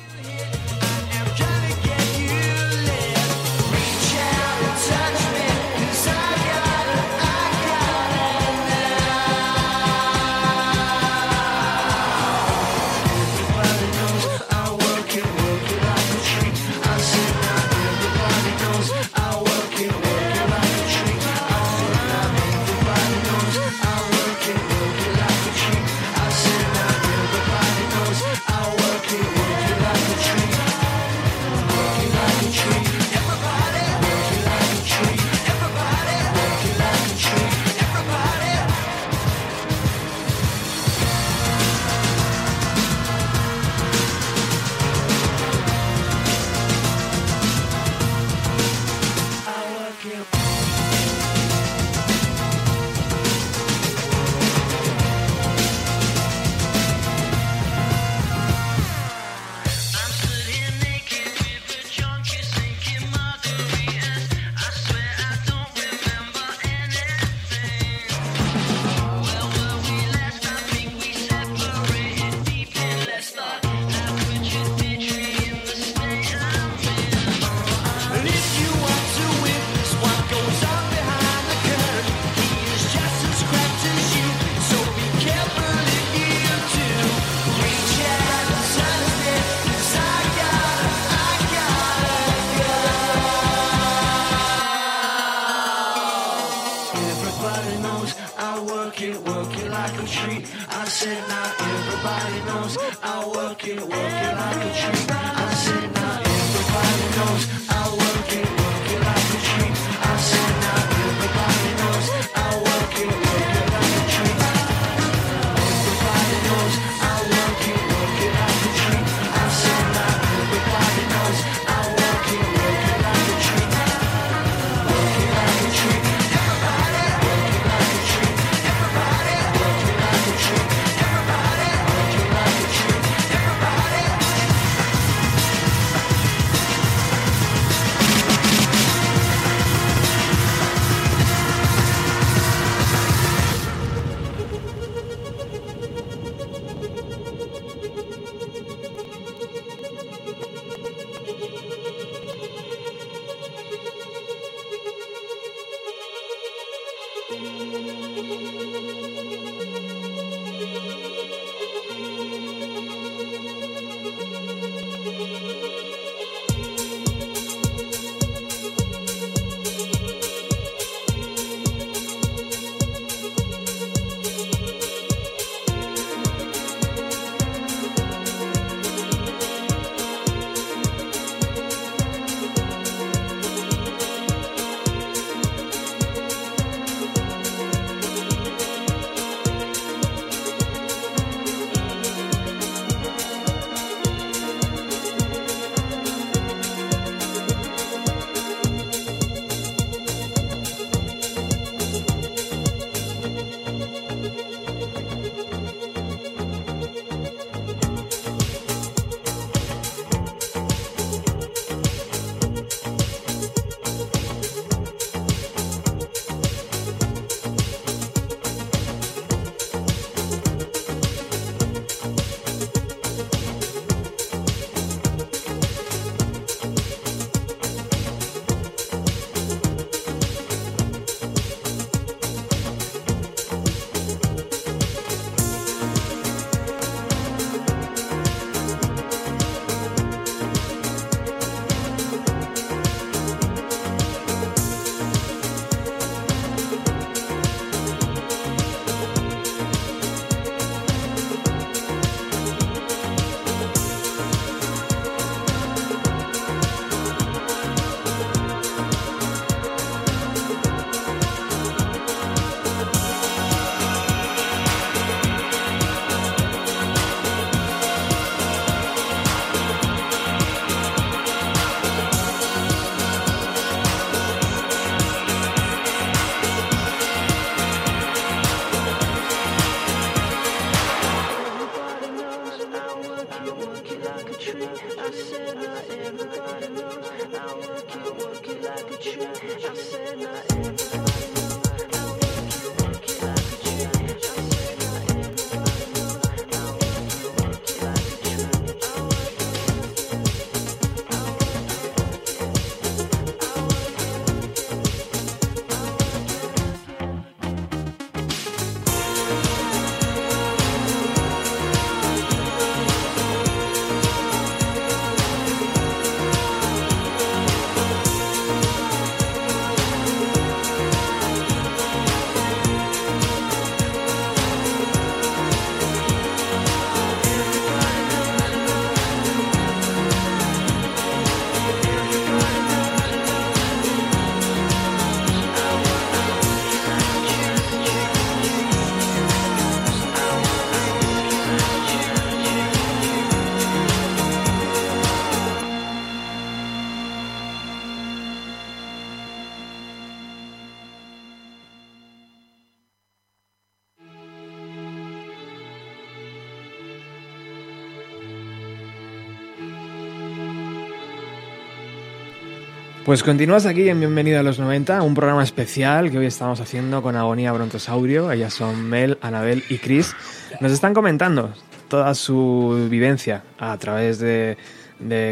Pues continúas aquí en Bienvenido a los 90, un programa especial que hoy estamos haciendo con Agonía Brontosaurio. Ellas son Mel, Anabel y Chris. Nos están comentando toda su vivencia a través de,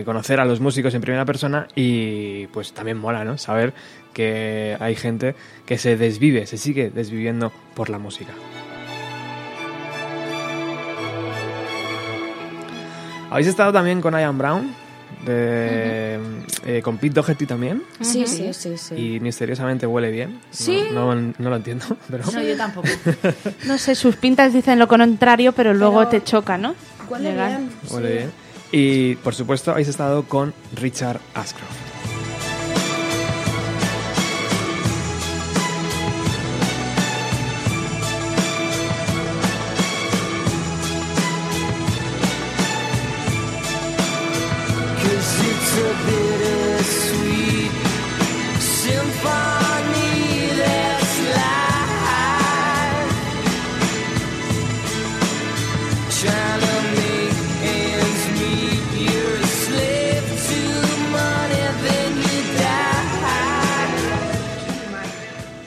conocer a los músicos en primera persona y pues también mola, ¿no? Saber que hay gente que se desvive, se sigue desviviendo por la música. Habéis estado también con Ian Brown, de, eh, con Pete Doherty también, Sí, sí, sí, sí. y misteriosamente huele bien. Sí. No, no- no lo entiendo, pero... No, yo tampoco. No sé, sus pintas dicen lo contrario, pero luego Pero- te choca, ¿no? Huele Legal. bien. Huele sí. bien. Y por supuesto habéis estado con Richard Ashcroft.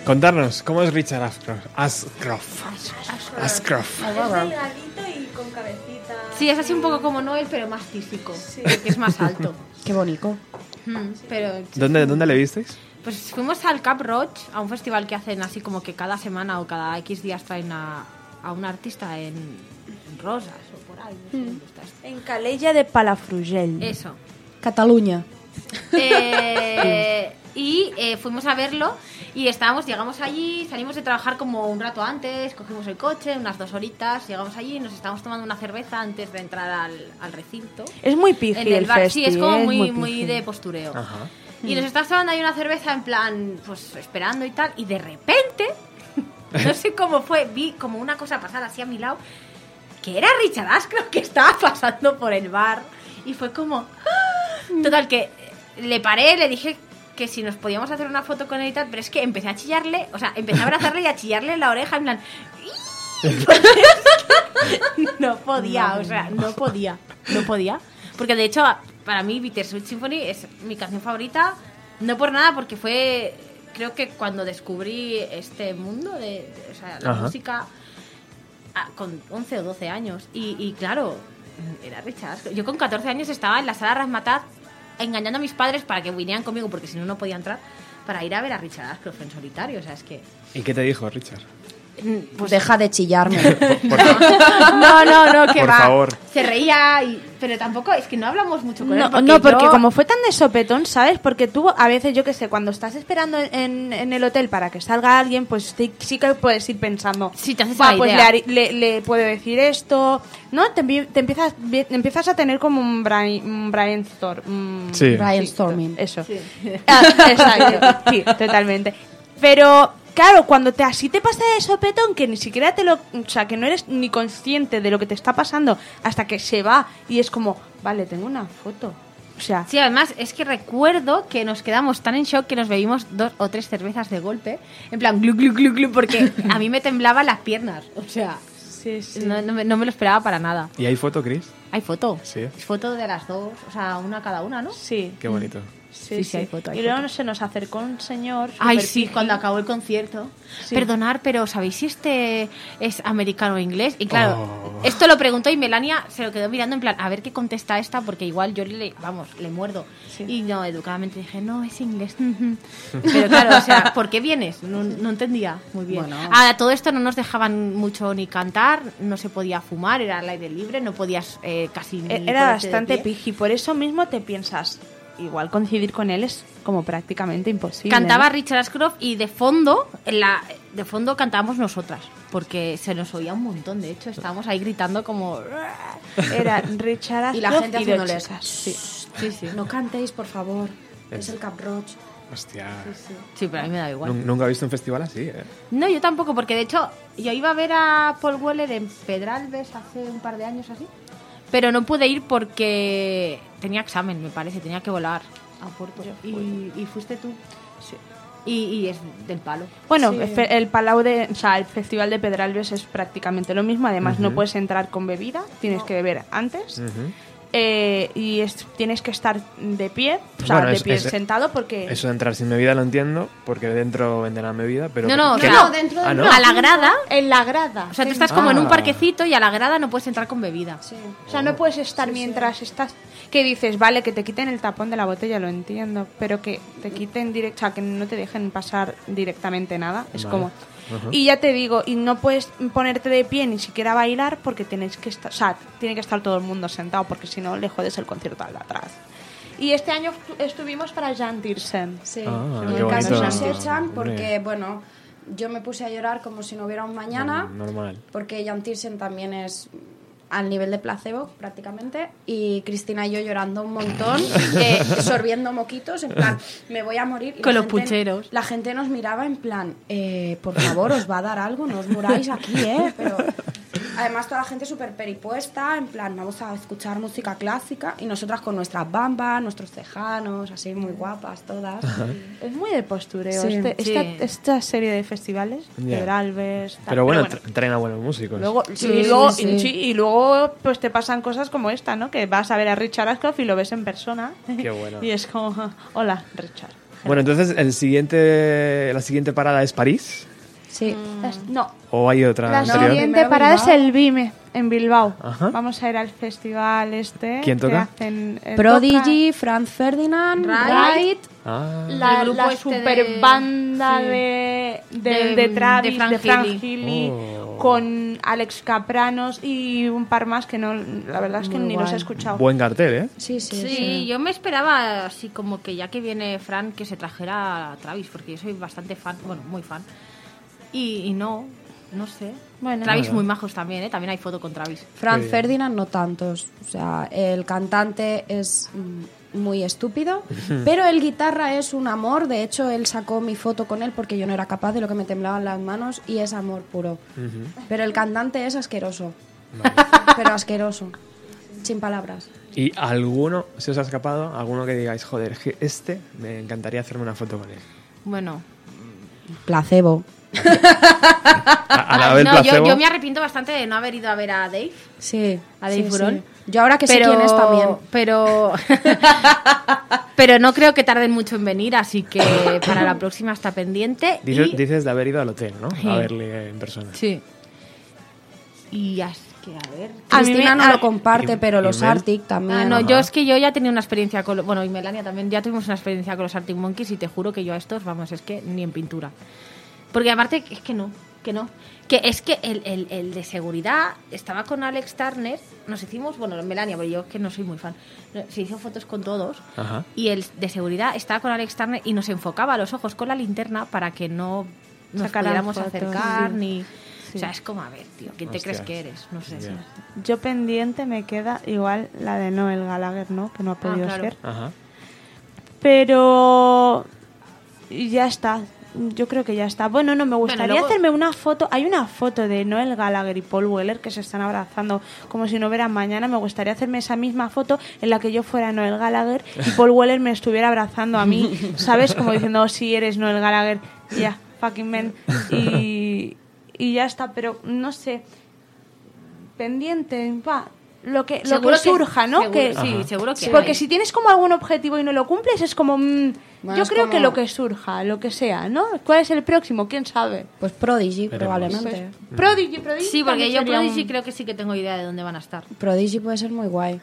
Contarnos, ¿cómo es Richard Ashcroft? Ashcroft. Ashcroft. Sí, es así un poco como Noel, pero más físico. Que es más alto. Qué bonito. Mm, Pero ¿Dónde, ¿Dónde le visteis? Pues fuimos al Cap Roach, a un festival que hacen así como que cada semana o cada X días traen a, a un artista en, en Rosas o por ahí. No sé dónde esto. En Calella de Palafrugell. Eso. Cataluña. Eh, y eh, fuimos a verlo y estábamos, llegamos allí, salimos de trabajar como un rato antes, cogimos el coche, unas dos horitas, llegamos allí y nos estábamos tomando una cerveza antes de entrar al, al recinto. Es muy piji En el el bar, festi, sí, es como ¿eh? muy, muy de postureo. Ajá. Y nos estábamos tomando ahí una cerveza en plan, pues esperando y tal, y de repente, no sé cómo fue, vi como una cosa pasar así a mi lado, que era Richard Ashcroft que estaba pasando por el bar, y fue como... ¡ah! Total, que le paré, le dije que si nos podíamos hacer una foto con él y tal, pero es que empecé a chillarle, o sea, empecé a abrazarle y a chillarle en la oreja, en plan... no podía, o sea, no podía, no podía. Porque de hecho, para mí, Bittersweet Symphony es mi canción favorita, no por nada, porque fue, creo que cuando descubrí este mundo de, de- o sea, la Ajá. música ah, con 11 o 12 años. Y, y claro, era Richard. Yo con 14 años estaba en la sala Rasmatat engañando a mis padres para que vinieran conmigo, porque si no, no podía entrar, para ir a ver a Richard Ashcroft en solitario. O sea, es que... ¿Y qué te dijo Richard? Pues Deja de chillarme. Por No, no, no, que Por va. favor. Se reía, y, pero tampoco, es que no hablamos mucho con él. No, no, porque yo- como fue tan de sopetón, ¿sabes? Porque tú, a veces, yo que sé, cuando estás esperando en, en el hotel para que salga alguien, pues sí, sí que puedes ir pensando. Sí, te haces "Buah, la pues le, idea". haré- le, le puedo decir esto. ¿No? Te, te empiezas, empiezas a tener como un, brain, un brainstorm. Sí. Brainstorming. Eso. Ah, exacto. Sí, totalmente. Pero, claro, cuando te así te pasa de sopetón que ni siquiera te lo. O sea, que no eres ni consciente de lo que te está pasando hasta que se va y es como, vale, tengo una foto. O sea, Sí, además es que recuerdo que nos quedamos tan en shock que nos bebimos dos o tres cervezas de golpe, en plan glu glu glu glu, porque a mí me temblaban las piernas, o sea, sí, sí. no, no me, no me lo esperaba para nada. ¿Y hay foto, Chris? Hay foto, Sí. Es foto de las dos, o sea, una cada una, ¿no? Sí, Qué bonito. Sí, Sí, sí, hay foto, hay y luego foto. se nos acercó un señor. Ay, sí, cuando acabó el concierto. Sí. Perdonar, pero ¿sabéis si este es americano o inglés? Y claro, Oh. esto lo preguntó y Melania se lo quedó mirando en plan, a ver qué contesta esta, porque igual yo le, vamos, le muerdo. Sí. Y no, educadamente dije, no, es inglés. pero claro, o sea, ¿por qué vienes? No, no entendía muy bien. Bueno. A todo esto no nos dejaban mucho ni cantar, no se podía fumar, era al aire libre, no podías eh, casi ni E- Era ponerte de bastante piji, por eso mismo te piensas, igual coincidir con él es como prácticamente imposible. Cantaba ¿no? Richard Ashcroft y de fondo, en la, de fondo cantábamos nosotras, porque se nos oía un montón. De hecho, estábamos ahí gritando como. Era Richard Y la Ashcroft gente sí. Sí, sí. No cantéis, por favor. Es el Cap Roach. Hostia. Sí, pero a mí me da igual. Nun- Nunca he visto un festival así, ¿eh? No, yo tampoco, porque de hecho, yo iba a ver a Paul Weller en Pedralbes hace un par de años así, pero no pude ir porque tenía examen, me parece, tenía que volar a Puerto. Y, y fuiste tú. Sí. Y, y es del palo. Bueno, Sí. el fe- el Palau de, o sea, el Festival de Pedralbes es prácticamente lo mismo. Además, no puedes entrar con bebida, tienes que beber antes. Ujú. Eh, y es- tienes que estar de pie, o sea, Bueno, de es- pie es- sentado porque... Eso de entrar sin bebida lo entiendo, porque dentro venderán bebida, pero... No, no, ¿qué? no, No, dentro Ah, del ¿no? A la grada. En la grada. O sea, tú estás como en un Ah. parquecito y a la grada no puedes entrar con bebida. Sí. O sea, no puedes estar mientras estás... Que dices, vale, que te quiten el tapón de la botella, lo entiendo, pero que te quiten directo, o sea, que no te dejen pasar directamente nada, es Vale. como... Ajá. Y ya te digo, y no puedes ponerte de pie ni siquiera bailar porque tienes que estar, o sea, tiene que estar todo el mundo sentado porque si no le jodes el concierto al de atrás. Y este año estu- estuvimos para Jan Tiersen. Sí, Ah, en casa bonito. nos echan porque, bueno, yo me puse a llorar como si no hubiera un mañana, Normal. porque Jan Tiersen también es al nivel de placebo prácticamente y Cristina y yo llorando un montón, eh, sorbiendo moquitos, en plan, me voy a morir. Y Con los gente- pucheros. La gente nos miraba en plan, eh, por favor, os va a dar algo, no os muráis aquí, ¿eh? Pero además toda la gente súper peripuesta, en plan, vamos a escuchar música clásica y nosotras con nuestras bambas, nuestros cejanos, así muy guapas todas. Es muy de postureo. Sí. este- Sí. esta, esta serie de festivales, Ya. de Alves, tal, Pero bueno, tra- traen a buenos músicos. Luego, Sí, sí, sí, luego, sí. y, sí, y luego pues te pasan cosas como esta, ¿no? Que vas a ver a Richard Ashcroft y lo ves en persona. Qué bueno. y es como, hola, Richard. Bueno, entonces el siguiente, la siguiente parada es París Sí. Es- No, o hay otra la anterior. siguiente parada es el Vime, en Bilbao. Ajá. Vamos a ir al festival este. ¿Quién que toca? hacen, eh, Prodigy, Franz Ferdinand, Right. Right. Ah, la, El grupo la este super de- banda sí. de, de, De- de Travis, de Frank de Frank Healy. Healy, Oh. con Alex Capranos y un par más que no, la verdad es que Muy ni los he escuchado. buen cartel, ¿eh? Sí, sí, Sí, yo me esperaba así como que ya que viene Fran que se trajera a Travis, porque yo soy bastante fan, bueno, muy fan. Y, y no, no sé. Bueno. Travis Bueno. muy majos también, ¿eh? También hay foto con Travis. Franz Sí. Ferdinand no tantos. O sea, el cantante es mm, muy estúpido, pero el guitarra es un amor. De hecho, él sacó mi foto con él porque yo no era capaz de lo que me temblaban las manos y es amor puro. Pero el cantante es asqueroso. Pero asqueroso. Sin palabras. ¿Y alguno se os ha escapado? ¿Alguno que digáis, joder, este me encantaría hacerme una foto con él? Bueno, Placebo. A, a la vez no, yo, placebo. yo me arrepiento bastante de no haber ido a ver a Dave. Sí. A Dave sí. Yo ahora que sé quién es también. Pero, pero no creo que tarden mucho en venir, así que para la próxima está pendiente. Dices, y- dices de haber ido al hotel, ¿no? Sí. A verle en persona. Sí. Y es que, a ver. A mí Cristina me- no a- lo comparte, y- pero y los Mel. Arctic también. Ah, no, Ajá. yo es que yo ya tenido una experiencia con... Bueno, y Melania también, ya tuvimos una experiencia con los Arctic Monkeys y te juro que yo a estos, vamos, es que ni en pintura. Porque aparte, es que no, que no. Que es que el, el- el de seguridad estaba con Alex Turner, nos hicimos, bueno, Melania, pero yo que no soy muy fan, se hizo fotos con todos Ajá. y el de seguridad estaba con Alex Turner y nos enfocaba los ojos con la linterna para que no nos pudiéramos acercar sí. ni... Sí. O sea, es como, a ver, tío, ¿quién te crees que eres? No sé. Yo pendiente me queda igual la de Noel Gallagher, ¿no? Que no ha podido claro. ser. Ajá. Pero ya está. Yo creo que ya está. Bueno, no, me gustaría luego- hacerme una foto. Hay una foto de Noel Gallagher y Paul Weller que se están abrazando como si no hubiera mañana. Me gustaría hacerme esa misma foto en la que yo fuera Noel Gallagher y Paul Weller me estuviera abrazando a mí, ¿sabes? Como diciendo, oh, sí, eres Noel Gallagher. Ya, fucking man. Y, y ya está, pero no sé. Pendiente, va. Lo que, lo que que- surja, ¿no? seguro- que, sí, seguro que Porque hay. si tienes como algún objetivo y no lo cumples, es como. mm, Bueno, yo creo que lo que surja, lo que sea, ¿no? ¿Cuál es el próximo? ¿Quién sabe? Pues Prodigy, Veremos. probablemente. Prodigy, Prodigy. Sí, porque yo Prodigy un- creo que sí que tengo idea de dónde van a estar. Prodigy puede ser muy guay.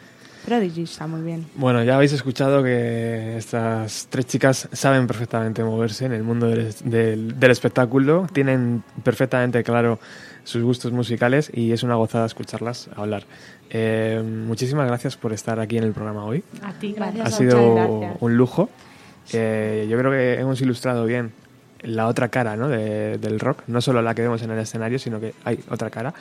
Prodigy está muy bien. Bueno, ya habéis escuchado que estas tres chicas saben perfectamente moverse en el mundo del, del- del espectáculo, tienen perfectamente claro sus gustos musicales y es una gozada escucharlas hablar. Eh, muchísimas gracias por estar aquí en el programa hoy. A ti, Gracias. Ha sido gracias. un lujo. Eh, yo creo que hemos ilustrado bien la otra cara ¿no? de- del rock, no solo la que vemos en el escenario, sino que hay otra cara.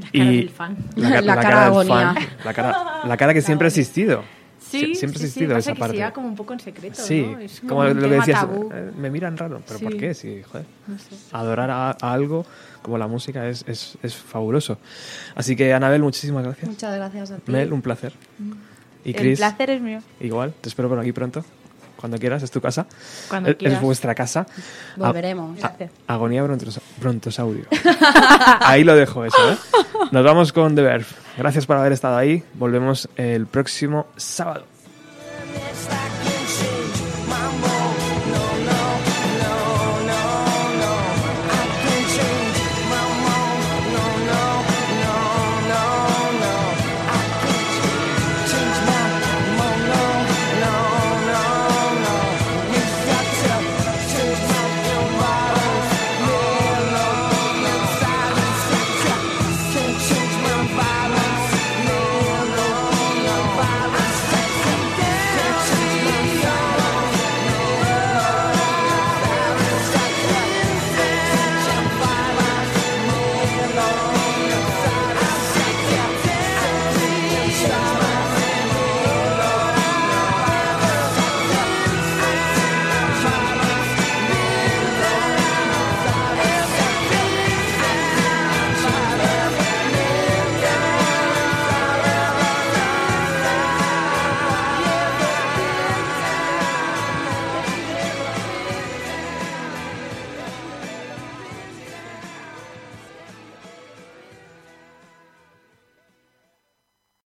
La cara del fan. La, ca- La la cara del agonía. fan, la cara, la cara que siempre ha existido. Sie- siempre ha sí, existido pasa esa que parte. se como un poco en secreto, Sí, ¿no? Es como lo que decías, tabú. eh, me miran raro, pero Sí. ¿por qué? Sí, joder. No sé. Adorar a, a algo como la música es, es, es fabuloso. Así que, Anabel, muchísimas gracias. Muchas gracias a ti. Mel, un placer. Y el Chris, placer es mío. igual, te espero por aquí pronto. Cuando quieras, es tu casa. Cuando Es- quieras. Es vuestra casa. Volveremos. A- a- agonía brontos- brontosaurio. Ahí lo dejo eso, ¿eh? Nos vamos con The Verve. Gracias por haber estado ahí. Volvemos el próximo sábado.